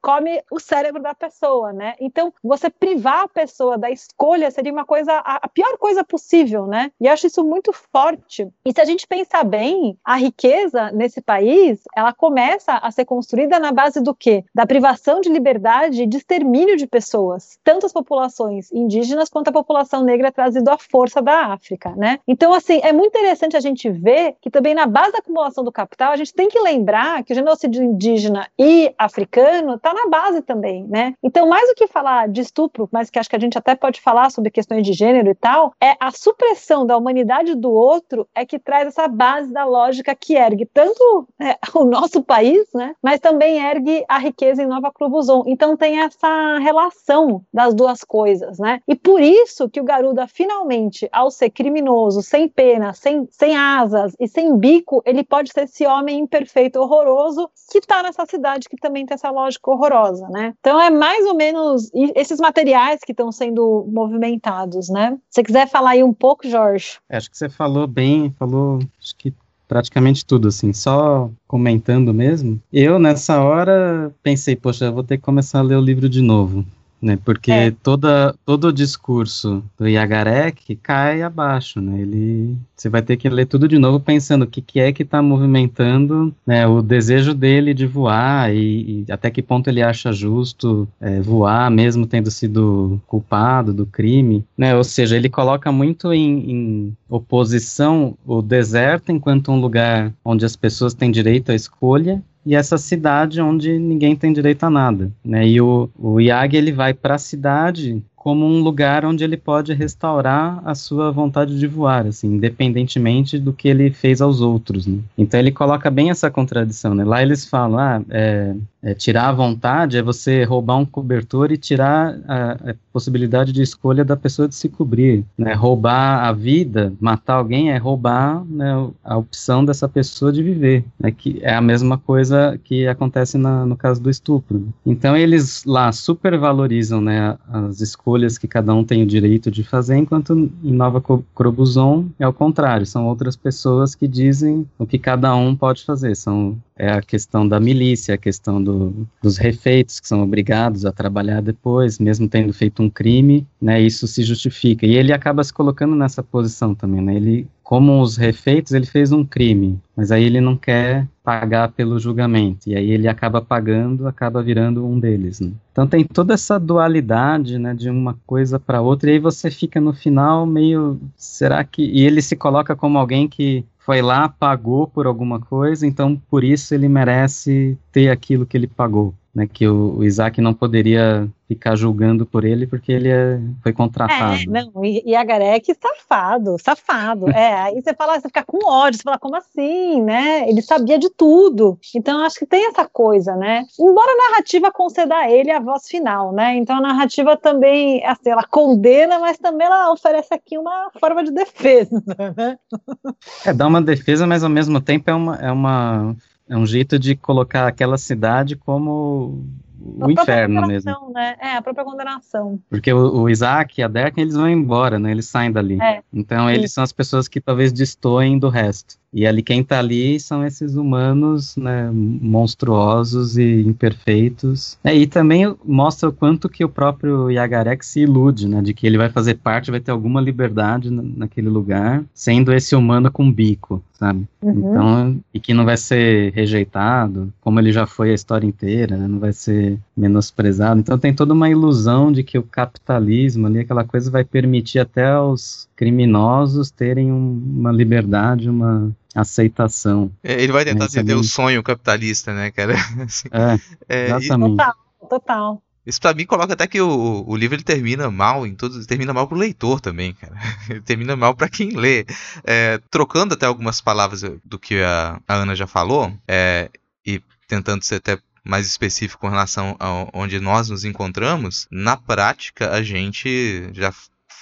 come o cérebro da pessoa, né? Então, você privar a pessoa da escolha seria uma coisa, a, pior coisa possível, né? E acho isso muito forte. E se a gente pensar bem, a riqueza nesse país, ela começa a ser construída na base do quê? Da privação de liberdade e de extermínio de pessoas, tanto as populações indígenas quanto a população negra trazido à força da África, né? Então, assim, é muito interessante a gente ver que também na base da acumulação do capital, a gente tem que lembrar que o genocídio indígena e africano americano está na base também, né? Então, mais do que falar de estupro, mas que acho que a gente até pode falar sobre questões de gênero e tal, é a supressão da humanidade do outro é que traz essa base da lógica que ergue tanto é, [LAUGHS] o nosso país, né? Mas também ergue a riqueza em Nova Crobuzon. Então tem essa relação das duas coisas, né? E por isso que o Garuda finalmente, ao ser criminoso, sem pena, sem, sem asas e sem bico, ele pode ser esse homem imperfeito, horroroso, que está nessa cidade que também tem essa lógica horrorosa, né? Então é mais ou menos esses materiais que estão sendo movimentados, né? Se você quiser falar aí um pouco, Jorge. É, acho que você falou bem, falou acho que praticamente tudo, assim, só comentando mesmo. Eu, nessa hora, pensei, poxa, eu vou ter que começar a ler o livro de novo né? Porque é. toda, todo o discurso do Yagarek cai abaixo, né? Ele, você vai ter que ler tudo de novo pensando o que, que é que está movimentando né, o desejo dele de voar e, e até que ponto ele acha justo é, voar, mesmo tendo sido culpado do crime, né? Ou seja, ele coloca muito em, em oposição o deserto enquanto um lugar onde as pessoas têm direito à escolha e essa cidade onde ninguém tem direito a nada, né? E o, o Yag ele vai para a cidade como um lugar onde ele pode restaurar a sua vontade de voar, assim, independentemente do que ele fez aos outros. Né? Então ele coloca bem essa contradição. Né? Lá eles falam, ah, é, é, tirar a vontade é você roubar um cobertor e tirar a, a, possibilidade de escolha da pessoa de se cobrir. Né? Roubar a vida, matar alguém é roubar né, a opção dessa pessoa de viver, né? que é a mesma coisa que acontece na, no caso do estupro. Então eles lá supervalorizam né, as escolhas escolhas que cada um tem o direito de fazer, enquanto em Nova Crobuzon é o contrário, são outras pessoas que dizem o que cada um pode fazer. São é a questão da milícia, a questão do, dos refeitos que são obrigados a trabalhar depois, mesmo tendo feito um crime, né? Isso se justifica. E ele acaba se colocando nessa posição também, né? Ele como os refeitos, ele fez um crime, mas aí ele não quer pagar pelo julgamento, e aí ele acaba pagando, acaba virando um deles. Né? Então tem toda essa dualidade, né, de uma coisa para outra, e aí você fica no final meio, será que... E ele se coloca como alguém que foi lá, pagou por alguma coisa, então por isso ele merece ter aquilo que ele pagou né, que o, o, Isaac não poderia ficar julgando por ele porque ele é, foi contratado. É, não, e, e a Garek safado, safado. é, aí você fala, você fica com ódio, você fala, como assim, né? Ele sabia de tudo. Então acho que tem essa coisa, né? Embora a narrativa conceda a ele a voz final, né? Então a narrativa também, assim, ela condena, mas também ela oferece aqui uma forma de defesa, [LAUGHS] né? É, dá uma defesa, mas ao mesmo tempo é uma, é uma é um jeito de colocar aquela cidade como o a inferno mesmo. Né? É, a própria condenação. Porque o, o Isaac e a Derken, eles vão embora, né? Eles saem dali. É. Então, Sim. eles são as pessoas que talvez destoem do resto. E ali quem está ali são esses humanos né, monstruosos e imperfeitos. É, e também mostra o quanto que o próprio Yagarek se ilude, né, de que ele vai fazer parte, vai ter alguma liberdade naquele lugar, sendo esse humano com bico, sabe? Uhum. Então, e que não vai ser rejeitado, como ele já foi a história inteira, né, não vai ser menosprezado. Então tem toda uma ilusão de que o capitalismo ali, aquela coisa vai permitir até aos criminosos terem um, uma liberdade, uma aceitação. É, ele vai tentar atender o sonho capitalista, né, cara? [LAUGHS] Assim, é, é, exatamente. Total, total. Isso pra mim coloca até que o, o livro ele termina mal em todos, termina mal pro leitor também, cara. [LAUGHS] Ele termina mal para quem lê. É, trocando até algumas palavras do que a, a Ana já falou, é, e tentando ser até mais específico com relação a onde nós nos encontramos, na prática a gente já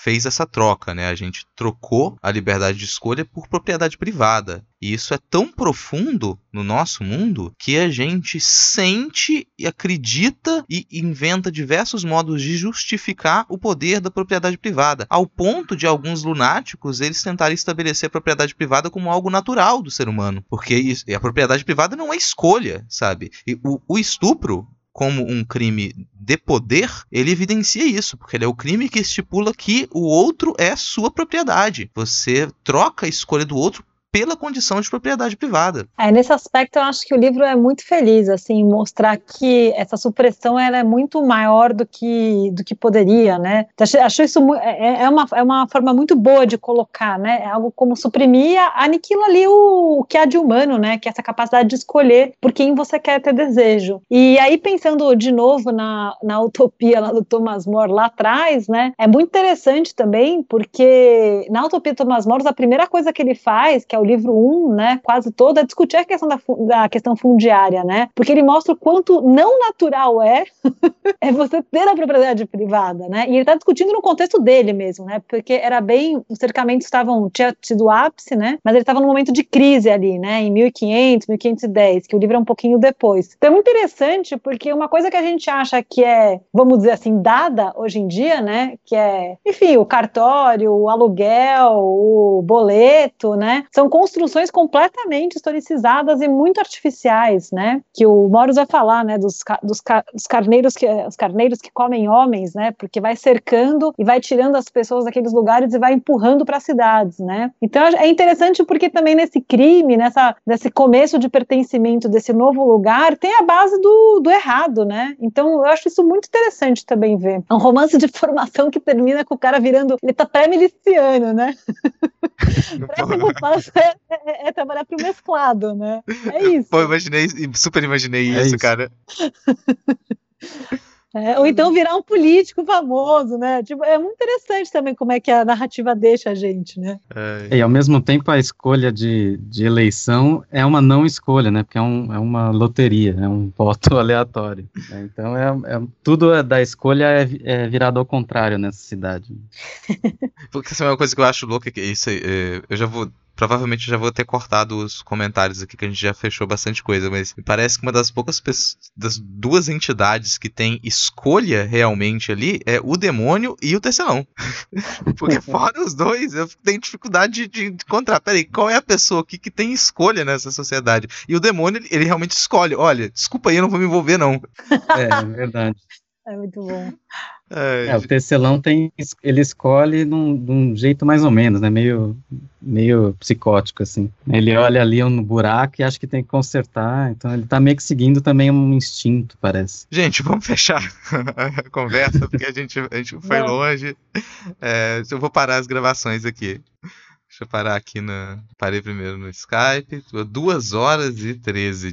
fez essa troca, né? A gente trocou a liberdade de escolha por propriedade privada. E isso é tão profundo no nosso mundo que a gente sente e acredita e inventa diversos modos de justificar o poder da propriedade privada, ao ponto de alguns lunáticos eles tentarem estabelecer a propriedade privada como algo natural do ser humano, porque a propriedade privada não é escolha, sabe? E o, o estupro como um crime de poder, ele evidencia isso, porque ele é o crime que estipula que o outro é sua propriedade. Você troca a escolha do outro pela condição de propriedade privada. É, nesse aspecto eu acho que o livro é muito feliz, assim, mostrar que essa supressão ela é muito maior do que, do que poderia, né? Acho, acho isso é, é, é, uma, é uma forma muito boa de colocar, né? É algo como suprimir, aniquila ali o, o que há de humano, né? Que é essa capacidade de escolher por quem você quer ter desejo. E aí, pensando de novo na, na utopia lá do Thomas More lá atrás, né? É muito interessante também, porque na utopia do Thomas More, a primeira coisa que ele faz, que é o livro 1, né, quase todo, é discutir a questão da, da questão fundiária, né? Porque ele mostra o quanto não natural é [LAUGHS] é você ter a propriedade privada, né? E ele está discutindo no contexto dele mesmo, né? Porque era bem, os cercamentos estavam, tinha sido ápice, né? Mas ele estava num momento de crise ali, né? Em 1500, 1510, que o livro é um pouquinho depois. Então é muito interessante porque uma coisa que a gente acha que é, vamos dizer assim, dada hoje em dia, né? Que é, enfim, o cartório, o aluguel, o boleto, né? São construções completamente historicizadas e muito artificiais, né? Que o Moros vai falar, né? Dos, dos, dos carneiros que os carneiros que comem homens, né? Porque vai cercando e vai tirando as pessoas daqueles lugares e vai empurrando para as cidades, né? Então é interessante porque também nesse crime, nessa nesse começo de pertencimento desse novo lugar, tem a base do, do errado, né? Então eu acho isso muito interessante também ver. É um romance de formação que termina com o cara virando, ele tá pré-miliciano, né? [LAUGHS] Parece é, é, é, trabalhar pro mesclado, né? É [LAUGHS] isso. Pô, imaginei, super imaginei é isso, isso, cara. [LAUGHS] É, ou então virar um político famoso, né? Tipo, é muito interessante também como é que a narrativa deixa a gente, né? É. E ao mesmo tempo a escolha de, de eleição é uma não escolha, né? Porque é, um, é uma loteria, é um voto [LAUGHS] aleatório. Né? Então é, é, tudo é da escolha é, é, virado ao contrário nessa cidade. Porque isso é uma coisa que eu acho louca, que isso é, eu já vou Provavelmente já vou ter cortado os comentários aqui, que a gente já fechou bastante coisa, mas me parece que uma das poucas pessoas, das duas entidades que tem escolha realmente ali é o demônio e o tecelão. [LAUGHS] Porque [LAUGHS] fora os dois, eu tenho dificuldade de, encontrar. Peraí, qual é a pessoa aqui que tem escolha nessa sociedade? E o demônio, ele, ele realmente escolhe. Olha, desculpa aí, eu não vou me envolver, não. [LAUGHS] É, é verdade. É muito bom. É, o tecelão tem, ele escolhe num, de um jeito mais ou menos, né? Meio, meio psicótico, assim. Ele olha ali um buraco e acha que tem que consertar, então ele tá meio que seguindo também um instinto, parece. Gente, vamos fechar [LAUGHS] a conversa, porque a gente, a gente foi Não. longe. É, eu vou parar as gravações aqui. Deixa eu parar aqui na. Parei primeiro no Skype. Duas horas e 13